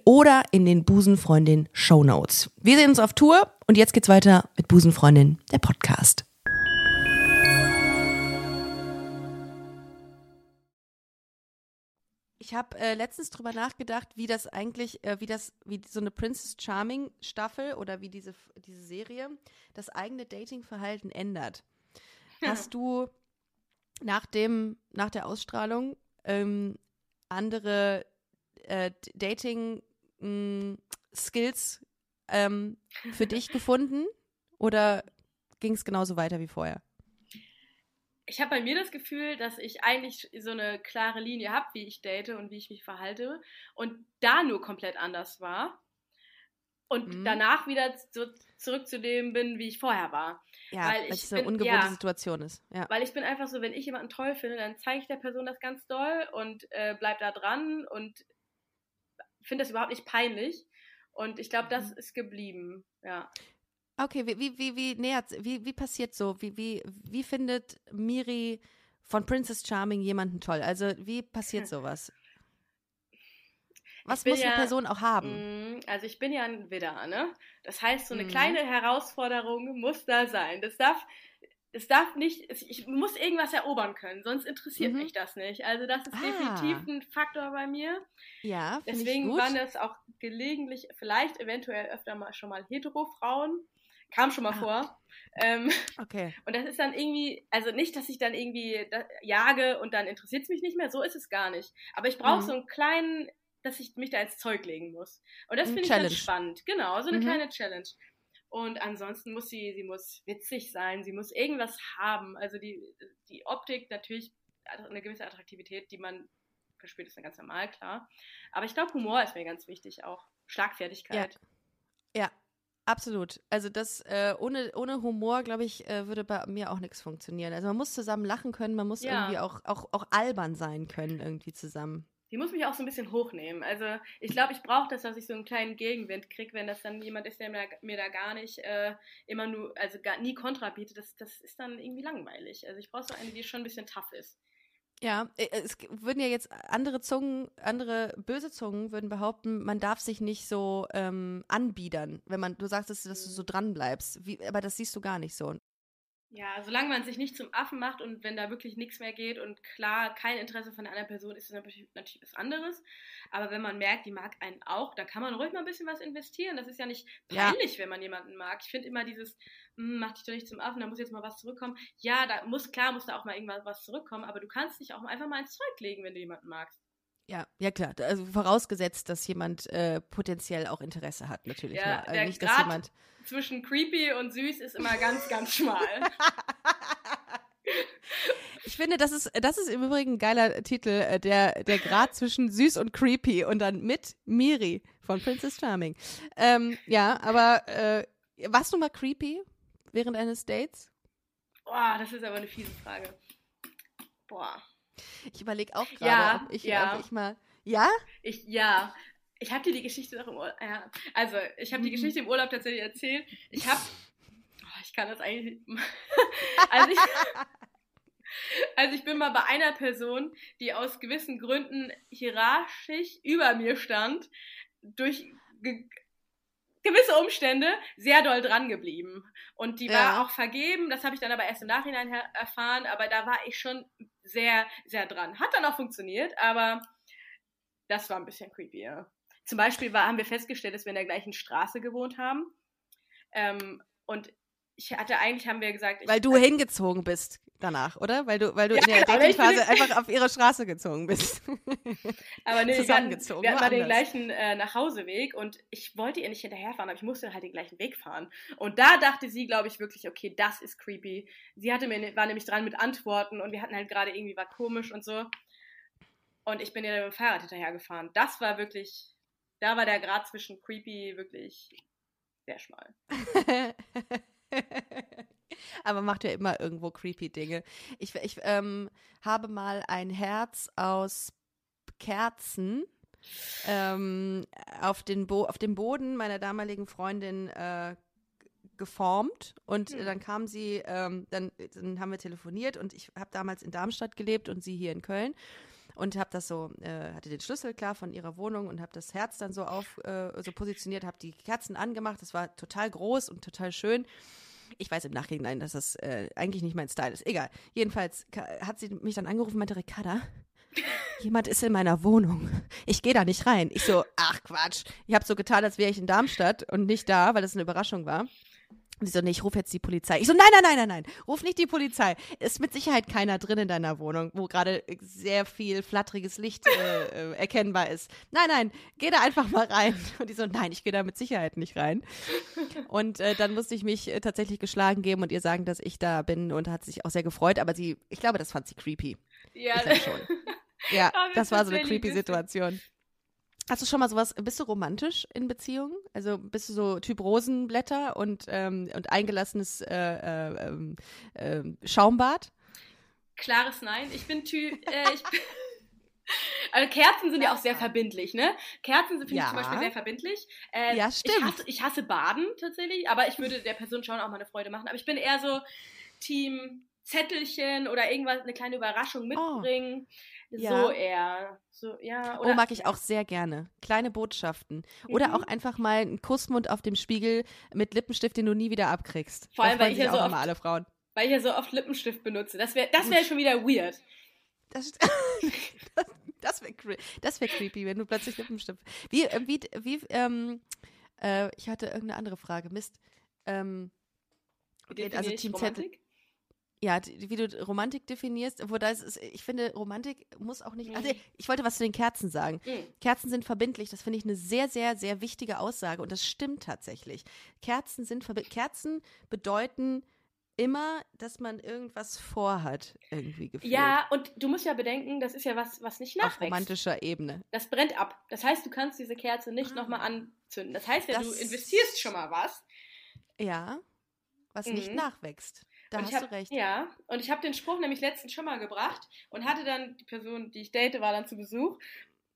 oder in den Busenfreundin Show Notes. Wir sehen uns auf Tour und jetzt geht's weiter mit Busenfreundin, der Podcast. Ich habe äh, letztens drüber nachgedacht, wie das eigentlich, äh, wie das, wie so eine Princess Charming Staffel oder wie diese, diese Serie das eigene Datingverhalten ändert. Hast du nach dem, nach der Ausstrahlung ähm, andere äh, Dating mh, Skills ähm, für dich gefunden? Oder ging es genauso weiter wie vorher? Ich habe bei mir das Gefühl, dass ich eigentlich so eine klare Linie habe, wie ich date und wie ich mich verhalte. Und da nur komplett anders war. Und mhm. danach wieder so zurück zu dem bin, wie ich vorher war. Ja, weil es so eine ungewohnte ja, Situation ist. Ja. Weil ich bin einfach so, wenn ich jemanden toll finde, dann zeige ich der Person das ganz doll und äh, bleib da dran und finde das überhaupt nicht peinlich. Und ich glaube, das mhm. ist geblieben, ja. Okay, wie, wie, wie, wie nähert, wie, wie passiert so? Wie, wie, wie findet Miri von Princess Charming jemanden toll? Also, wie passiert (laughs) sowas? Was muss ja, eine Person auch haben? Mm, also ich bin ja ein Widder, ne? Das heißt, so eine mhm. kleine Herausforderung muss da sein. Das darf, es darf nicht, ich muss irgendwas erobern können, sonst interessiert mhm. mich das nicht. Also das ist ah. definitiv ein Faktor bei mir. Ja, deswegen waren das auch gelegentlich, vielleicht eventuell öfter mal schon mal Hetero-Frauen, kam schon mal ah. vor. Ähm, okay. (laughs) Und das ist dann irgendwie, also nicht, dass ich dann irgendwie jage und dann interessiert es mich nicht mehr, so ist es gar nicht. Aber ich brauche mhm. so einen kleinen, dass ich mich da ins Zeug legen muss. Und das finde ich ganz spannend. Genau, so eine mhm. kleine Challenge. Und ansonsten muss sie, sie muss witzig sein, sie muss irgendwas haben. Also die, die Optik natürlich eine gewisse Attraktivität, die man verspürt, ist dann ganz normal, klar. Aber ich glaube, Humor ist mir ganz wichtig auch. Schlagfertigkeit. Ja, ja absolut. Also das äh, ohne, ohne Humor, glaube ich, äh, würde bei mir auch nichts funktionieren. Also man muss zusammen lachen können, man muss ja. irgendwie auch, auch, auch albern sein können irgendwie zusammen die muss mich auch so ein bisschen hochnehmen. Also ich glaube, ich brauche das, dass ich so einen kleinen Gegenwind kriege, wenn das dann jemand ist, der mir, mir da gar nicht äh, immer nur, also gar nie Kontra bietet. Das, das ist dann irgendwie langweilig. Also ich brauche so eine, die schon ein bisschen tough ist. Ja, äh, es würden ja jetzt andere Zungen, andere böse Zungen würden behaupten, man darf sich nicht so ähm, anbiedern, wenn man, du sagst, dass, dass du so dran bleibst. Wie, aber das siehst du gar nicht so. Ja, solange man sich nicht zum Affen macht und wenn da wirklich nichts mehr geht und klar kein Interesse von anderen Person ist, ist natürlich, natürlich was anderes. Aber wenn man merkt, die mag einen auch, da kann man ruhig mal ein bisschen was investieren. Das ist ja nicht peinlich, ja. wenn man jemanden mag. Ich finde immer dieses, hm, mach dich doch nicht zum Affen, da muss jetzt mal was zurückkommen. Ja, da muss, klar muss da auch mal irgendwas was zurückkommen, aber du kannst dich auch einfach mal ins Zeug legen, wenn du jemanden magst. Ja, ja klar. Also vorausgesetzt, dass jemand äh, potenziell auch Interesse hat, natürlich. Ja, ne? also nicht, dass jemand zwischen creepy und süß ist immer ganz, ganz schmal. (laughs) Ich finde, das ist, das ist im Übrigen ein geiler Titel, äh, der, der Grad (laughs) zwischen süß und creepy und dann mit Miri von Princess Charming. Ähm, ja, aber äh, warst du mal creepy während eines Dates? Boah, das ist aber eine fiese Frage. Boah. Ich überlege auch gerade, ja, ob, ich, ja. ob ich mal. Ja? Ich, ja. Ich habe dir die Geschichte noch im Urlaub. Ja. Also, ich habe die mhm. Geschichte im Urlaub tatsächlich erzählt. Ich habe. (laughs) Oh, ich kann das eigentlich. (laughs) also, ich, (laughs) also, ich bin mal bei einer Person, die aus gewissen Gründen hierarchisch über mir stand, durch gewisse Umstände sehr doll dran geblieben. Und die war Ja. auch vergeben. Das habe ich dann aber erst im Nachhinein erfahren. Aber da war ich schon sehr, sehr dran. Hat dann auch funktioniert, aber das war ein bisschen creepy, ja. Zum Beispiel war, haben wir festgestellt, dass wir in der gleichen Straße gewohnt haben. Ähm, und ich hatte eigentlich, haben wir gesagt, ich, Weil du hingezogen bist danach, oder? Weil du, weil du Ja, in der genau, Datingphase einfach auf ihre Straße gezogen bist. (laughs) Aber nee, wir hatten, zusammengezogen, wir hatten nur mal den gleichen äh, Nachhauseweg und ich wollte ihr nicht hinterherfahren, aber ich musste halt den gleichen Weg fahren. Und da dachte sie, glaube ich, wirklich, okay, das ist creepy. Sie hatte mir, war nämlich dran mit Antworten und wir hatten halt gerade irgendwie war komisch und so. Und ich bin ihr mit dem Fahrrad hinterhergefahren. Das war wirklich, da war der Grad zwischen creepy wirklich sehr schmal. (laughs) (laughs) Aber macht ja immer irgendwo creepy Dinge. Ich, ich ähm, habe mal ein Herz aus Kerzen ähm, auf, den Bo auf dem Boden meiner damaligen Freundin äh, geformt und Hm. dann kam sie, ähm, dann, dann haben wir telefoniert und ich habe damals in Darmstadt gelebt und sie hier in Köln und habe das so, äh, hatte den Schlüssel klar von ihrer Wohnung und habe das Herz dann so auf, äh, so positioniert, habe die Kerzen angemacht. Das war total groß und total schön. Ich weiß im Nachhinein, dass das äh, eigentlich nicht mein Style ist. Egal. Jedenfalls hat sie mich dann angerufen und meinte, Ricarda, jemand ist in meiner Wohnung. Ich gehe da nicht rein. Ich so, ach Quatsch. Ich habe so getan, als wäre ich in Darmstadt und nicht da, weil das eine Überraschung war. Und sie so, nee, ich rufe jetzt die Polizei. Ich so, nein, nein, nein, nein, nein, ruf nicht die Polizei. Ist mit Sicherheit keiner drin in deiner Wohnung, wo gerade sehr viel flatteriges Licht äh, äh, erkennbar ist. Nein, nein, geh da einfach mal rein. (laughs) Und die so, nein, ich gehe da mit Sicherheit nicht rein. Und äh, dann musste ich mich äh, tatsächlich geschlagen geben und ihr sagen, dass ich da bin und hat sich auch sehr gefreut. Aber sie, ich glaube, das fand sie creepy. Ja, Ich schon. (laughs) Ja, das war so eine creepy. Situation. Hast du schon mal sowas, bist du romantisch in Beziehungen? Also bist du so Typ Rosenblätter und, ähm, und eingelassenes äh, äh, ähm, Schaumbad? Klares Nein. Ich bin Typ. Äh, ich bin (laughs) also Kerzen sind ja auch sehr verbindlich, ne? Kerzen sind, finde Ja. ich zum Beispiel sehr verbindlich. Äh, Ja, Ich stimmt. hasse, ich hasse Baden tatsächlich, aber ich würde der Person schon auch mal eine Freude machen. Aber ich bin eher so Team Zettelchen oder irgendwas, eine kleine Überraschung mitbringen. Oh. Ja. So eher. So, ja. oh, mag ich auch sehr gerne. Kleine Botschaften. Oder Mhm. auch einfach mal einen Kussmund auf dem Spiegel mit Lippenstift, den du nie wieder abkriegst. Vor allem, weil ich ja so oft- alle Frauen. Weil ich ja so oft Lippenstift benutze. Das wäre das wär schon wieder weird. Das, (laughs) das, das wäre wär creepy, wenn du plötzlich Lippenstift. Wie, äh, wie, wie, ähm, äh, ich hatte irgendeine andere Frage. Mist. Ähm, okay, also Team Zettel. Ja, die- wie du Romantik definierst, wo das ist, ich finde, Romantik muss auch nicht. Also, Mhm. ich wollte was zu den Kerzen sagen. Mhm. Kerzen sind verbindlich, das finde ich eine sehr, sehr, sehr wichtige Aussage und das stimmt tatsächlich. Kerzen sind verbindlich. Kerzen bedeuten immer, dass man irgendwas vorhat, irgendwie gefühlt. Ja, und du musst ja bedenken, das ist ja was, was nicht Auf nachwächst. romantischer Ebene. Das brennt ab. Das heißt, du kannst diese Kerze nicht Ah. nochmal anzünden. Das heißt ja, du Das- investierst schon mal was. Ja, was nicht Mhm. nachwächst. Da und hast hab, du recht. Ja, und ich habe den Spruch nämlich letztens schon mal gebracht und hatte dann, die Person, die ich date, war dann zu Besuch.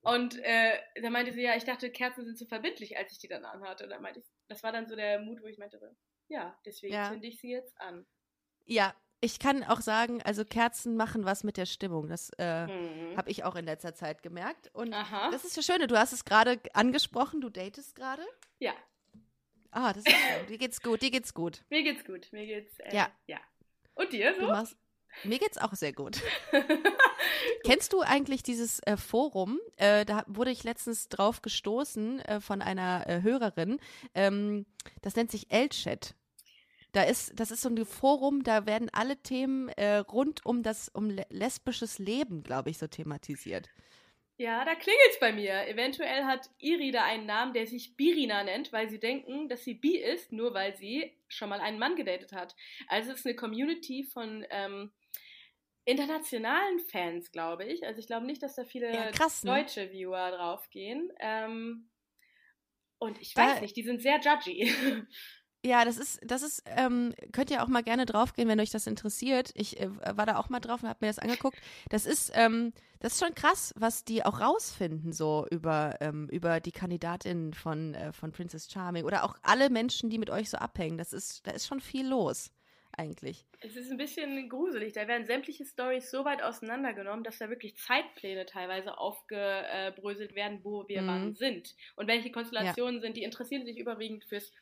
Und äh, da meinte sie, ja, ich dachte, Kerzen sind zu verbindlich, als ich die dann anhatte. Und dann meinte ich, das war dann so der Mut, wo ich meinte, ja, deswegen Ja. zünde ich sie jetzt an. Ja, ich kann auch sagen, also Kerzen machen was mit der Stimmung. Das äh, Mhm. habe ich auch in letzter Zeit gemerkt. Und Aha. das ist das Schöne, du hast es gerade angesprochen, du datest gerade. Ja, Ah, das ist schön. Dir geht's gut, dir geht's gut. mir geht's gut. Mir geht's, äh, Ja. ja. Und dir so? machst, mir geht's auch sehr gut. (laughs) Kennst du eigentlich dieses äh, Forum? Äh, da wurde ich letztens drauf gestoßen äh, von einer äh, Hörerin. Ähm, das nennt sich L-Chat. Da ist, das ist so ein Forum, da werden alle Themen äh, rund um das um le- lesbisches Leben, glaube ich, so thematisiert. Ja, da klingelt's bei mir. Eventuell hat Iri da einen Namen, der sich Birina nennt, weil sie denken, dass sie bi ist, nur weil sie schon mal einen Mann gedatet hat. Also es ist eine Community von ähm, internationalen Fans, glaube ich. Also ich glaube nicht, dass da viele Ja, krass, ne? deutsche Viewer draufgehen. Ähm, und ich Da- weiß nicht, die sind sehr judgy. (laughs) Ja, das ist, das ist, ähm, könnt ihr auch mal gerne draufgehen, wenn euch das interessiert. Ich äh, war da auch mal drauf und habe mir das angeguckt. Das ist, ähm, das ist schon krass, was die auch rausfinden, so über, ähm, über die Kandidatin von, äh, von Princess Charming oder auch alle Menschen, die mit euch so abhängen. Das ist, da ist schon viel los. eigentlich. Es ist ein bisschen gruselig. Da werden sämtliche Stories so weit auseinandergenommen, dass da wirklich Zeitpläne teilweise aufgebröselt werden, wo wir mhm. wann sind. Und welche Konstellationen ja. sind. Die interessieren sich überwiegend fürs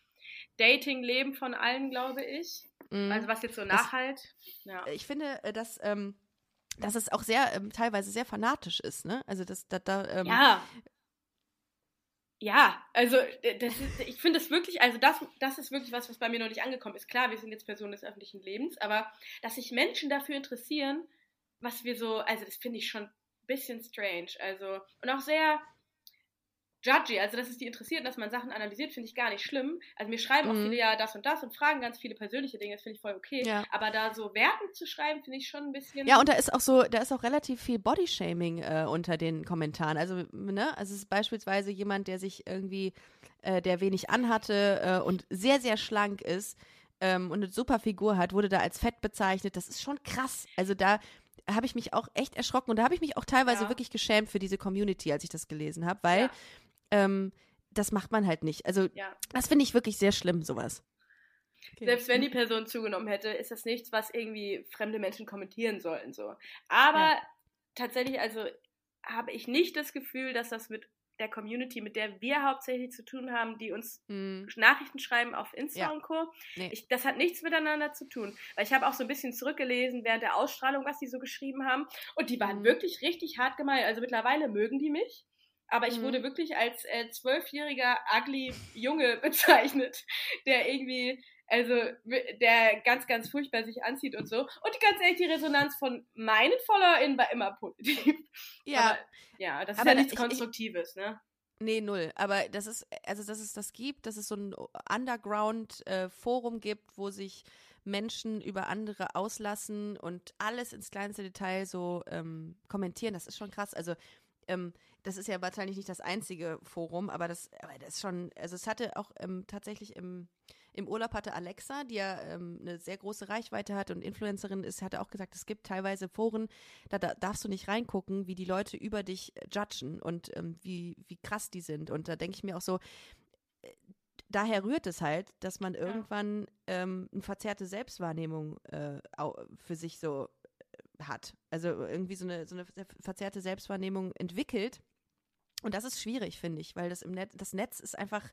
Dating-Leben von allen, glaube ich. Mhm. Also was jetzt so nachhalt. Ja. Ich finde, äh, dass, ähm, dass es auch sehr, ähm, teilweise sehr fanatisch ist, ne? Also das, da, da ähm, ja. Ja, also das ist, ich finde es wirklich, also das, das ist wirklich was, was bei mir noch nicht angekommen ist. Klar, wir sind jetzt Personen des öffentlichen Lebens, aber dass sich Menschen dafür interessieren, was wir so, also das finde ich schon ein bisschen strange. Also, und auch sehr, judgy, also dass es die interessiert, dass man Sachen analysiert, finde ich gar nicht schlimm. Also mir schreiben mhm. auch viele ja das und das und fragen ganz viele persönliche Dinge, das finde ich voll okay. Ja. Aber da so Werten zu schreiben, finde ich schon ein bisschen. Ja, und da ist auch so, da ist auch relativ viel Bodyshaming äh, unter den Kommentaren. Also, ne, also es ist beispielsweise jemand, der sich irgendwie, äh, der wenig anhatte äh, und sehr, sehr schlank ist ähm, und eine super Figur hat, wurde da als fett bezeichnet. Das ist schon krass. Also da habe ich mich auch echt erschrocken und da habe ich mich auch teilweise ja. wirklich geschämt für diese Community, als ich das gelesen habe, weil ja ähm, das macht man halt nicht. Also ja. das finde ich wirklich sehr schlimm, sowas. Okay. Selbst wenn die Person zugenommen hätte, ist das nichts, was irgendwie fremde Menschen kommentieren sollten. So. Aber ja. tatsächlich, also habe ich nicht das Gefühl, dass das mit der Community, mit der wir hauptsächlich zu tun haben, die uns mm. Nachrichten schreiben auf Insta ja. und Co. Nee. Ich, das hat nichts miteinander zu tun. Weil ich habe auch so ein bisschen zurückgelesen während der Ausstrahlung, was die so geschrieben haben. Und die waren mm. wirklich richtig hart gemeint. Also mittlerweile mögen die mich aber ich mhm. wurde wirklich als äh, zwölfjähriger äh, ugly Junge (laughs) bezeichnet, der irgendwie, also der ganz, ganz furchtbar sich anzieht und so. Und ganz ehrlich, die Resonanz von meinen FollowerInnen war immer positiv. Ja. Aber, ja, das ist ja nichts ich, Konstruktives, ich, ne? Nee, null. Aber das ist, also dass es das gibt, dass es so ein Underground-Forum äh, gibt, wo sich Menschen über andere auslassen und alles ins kleinste Detail so ähm, kommentieren, das ist schon krass. Also ähm, das ist ja wahrscheinlich nicht das einzige Forum, aber das, aber das ist schon, also es hatte auch ähm, tatsächlich im, im Urlaub hatte Alexa, die ja ähm, eine sehr große Reichweite hat und Influencerin ist, hatte auch gesagt, es gibt teilweise Foren, da, da darfst du nicht reingucken, wie die Leute über dich judgen und ähm, wie, wie krass die sind. Und da denke ich mir auch so, äh, daher rührt es halt, dass man irgendwann ähm, eine verzerrte Selbstwahrnehmung äh, für sich so äh, hat. Also irgendwie so eine, so eine verzerrte Selbstwahrnehmung entwickelt und das ist schwierig, finde ich, weil das im Netz, das Netz ist einfach,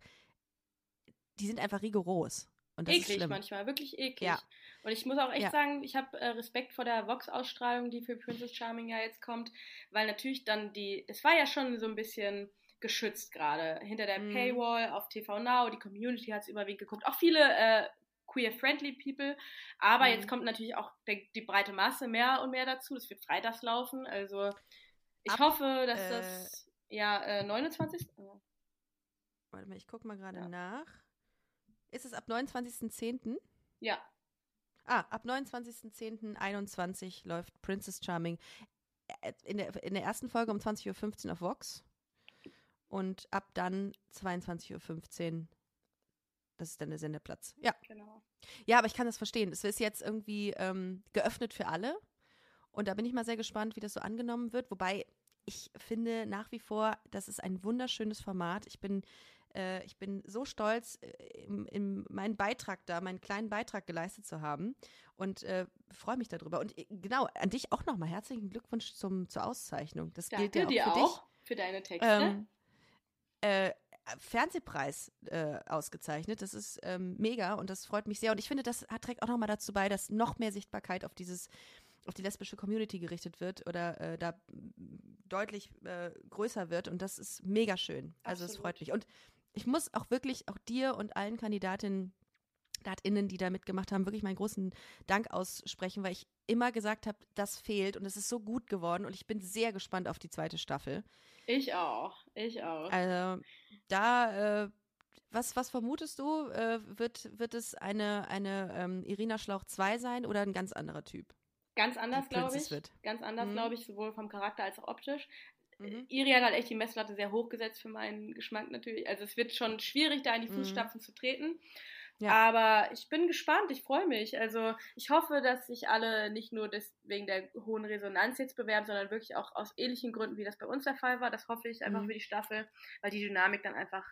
die sind einfach rigoros. Und das eklig manchmal, wirklich eklig. Ja. Und ich muss auch echt ja. sagen, ich habe äh, Respekt vor der Vox-Ausstrahlung, die für Princess Charming ja jetzt kommt, weil natürlich dann die, es war ja schon so ein bisschen geschützt gerade hinter der mhm. Paywall auf TV Now, die Community hat es überwiegend geguckt, auch viele äh, queer-friendly People, aber mhm. jetzt kommt natürlich auch der, die breite Masse mehr und mehr dazu, das wird freitags laufen, also ich Ab, hoffe, dass äh, das ja, äh, 29. Oh. Warte mal, ich gucke mal gerade ja. nach. Ist es ab 29.10.? Ja. Ah, ab 29.10.21 läuft Princess Charming äh, in der, in der ersten Folge um 20.15 Uhr auf Vox und ab dann 22.15 Uhr. Das ist dann der Sendeplatz. Ja. Genau. Ja, aber ich kann das verstehen. Es ist jetzt irgendwie ähm, geöffnet für alle. Und da bin ich mal sehr gespannt, wie das so angenommen wird. Wobei ich finde nach wie vor, das ist ein wunderschönes Format. Ich bin, äh, ich bin so stolz, äh, in, in meinen Beitrag da, meinen kleinen Beitrag geleistet zu haben und äh, freue mich darüber. Und äh, genau, an dich auch nochmal herzlichen Glückwunsch zum, zur Auszeichnung. Das Danke gilt ja auch für dir dich. auch für deine Texte. Ähm, äh, Fernsehpreis äh, ausgezeichnet. Das ist ähm, mega und das freut mich sehr. Und ich finde, das hat, trägt auch nochmal dazu bei, dass noch mehr Sichtbarkeit auf dieses auf die lesbische Community gerichtet wird oder äh, da deutlich äh, größer wird und das ist mega schön. Also es freut mich. Und ich muss auch wirklich auch dir und allen Kandidatinnen KandidatInnen, die da mitgemacht haben, wirklich meinen großen Dank aussprechen, weil ich immer gesagt habe, das fehlt und es ist so gut geworden und ich bin sehr gespannt auf die zweite Staffel. Ich auch, ich auch. Also da, äh, was, was vermutest du, äh, wird, wird es eine, eine ähm, Irina Schlauch 2 sein oder ein ganz anderer Typ? Ganz anders, glaube ich. Wird. Ganz anders, mhm. glaube ich, sowohl vom Charakter als auch optisch. Mhm. Iri hat halt echt die Messlatte sehr hoch gesetzt für meinen Geschmack natürlich. Also es wird schon schwierig, da in die mhm. Fußstapfen mhm. zu treten. Ja. Aber ich bin gespannt, ich freue mich. Also ich hoffe, dass sich alle nicht nur des, wegen der hohen Resonanz jetzt bewerben, sondern wirklich auch aus ähnlichen Gründen, wie das bei uns der Fall war. Das hoffe ich einfach mhm. für die Staffel, weil die Dynamik dann einfach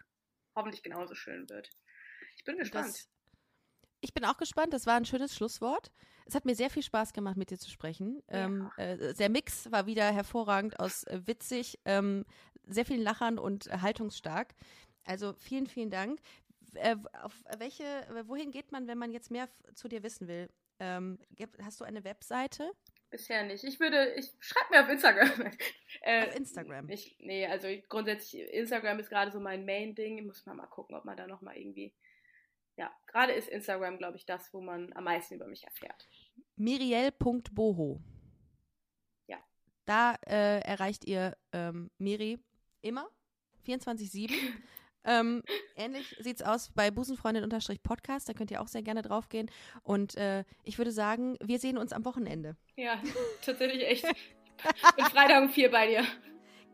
hoffentlich genauso schön wird. Ich bin gespannt. Das Ich bin auch gespannt. Das war ein schönes Schlusswort. Es hat mir sehr viel Spaß gemacht, mit dir zu sprechen. Ja. Ähm, äh, der Mix war wieder hervorragend aus äh, witzig, ähm, sehr vielen Lachern und äh, haltungsstark. Also vielen, vielen Dank. Äh, auf welche, wohin geht man, wenn man jetzt mehr zu dir wissen will? Ähm, hast du eine Webseite? Bisher nicht. Ich würde, ich schreib mir auf Instagram. (laughs) äh, Auf Instagram. Ich, nee, also grundsätzlich, Instagram ist gerade so mein Main-Ding. Muss man mal gucken, ob man da nochmal irgendwie. Ja, gerade ist Instagram, glaube ich, das, wo man am meisten über mich erfährt. Miriel.boho. Ja. Da äh, erreicht ihr ähm, Miri immer 24-7. (laughs) ähm, ähnlich sieht's aus bei Busenfreundin-Podcast. Da könnt ihr auch sehr gerne draufgehen. Und äh, ich würde sagen, wir sehen uns am Wochenende. Ja, (laughs) tatsächlich echt. Ich (laughs) bin Freitag um vier bei dir.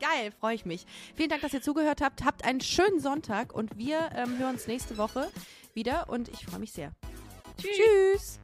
Geil, freue ich mich. Vielen Dank, dass ihr zugehört habt. Habt einen schönen Sonntag und wir ähm, hören uns nächste Woche wieder und ich freue mich sehr. Tschüss. Tschüss.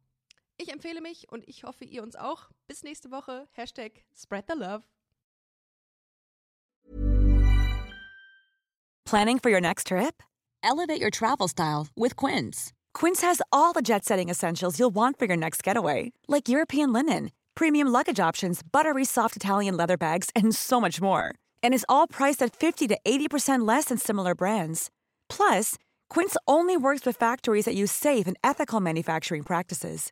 Ich empfehle mich und ich hoffe, ihr uns auch. Bis nächste Woche. Hashtag Spread the Love. Planning for your next trip? Elevate your travel style with Quince. Quince has all the jet setting essentials you'll want for your next getaway, like European linen, premium luggage options, buttery soft Italian leather bags, and so much more. And is all priced at 50 to 80% less than similar brands. Plus, Quince only works with factories that use safe and ethical manufacturing practices.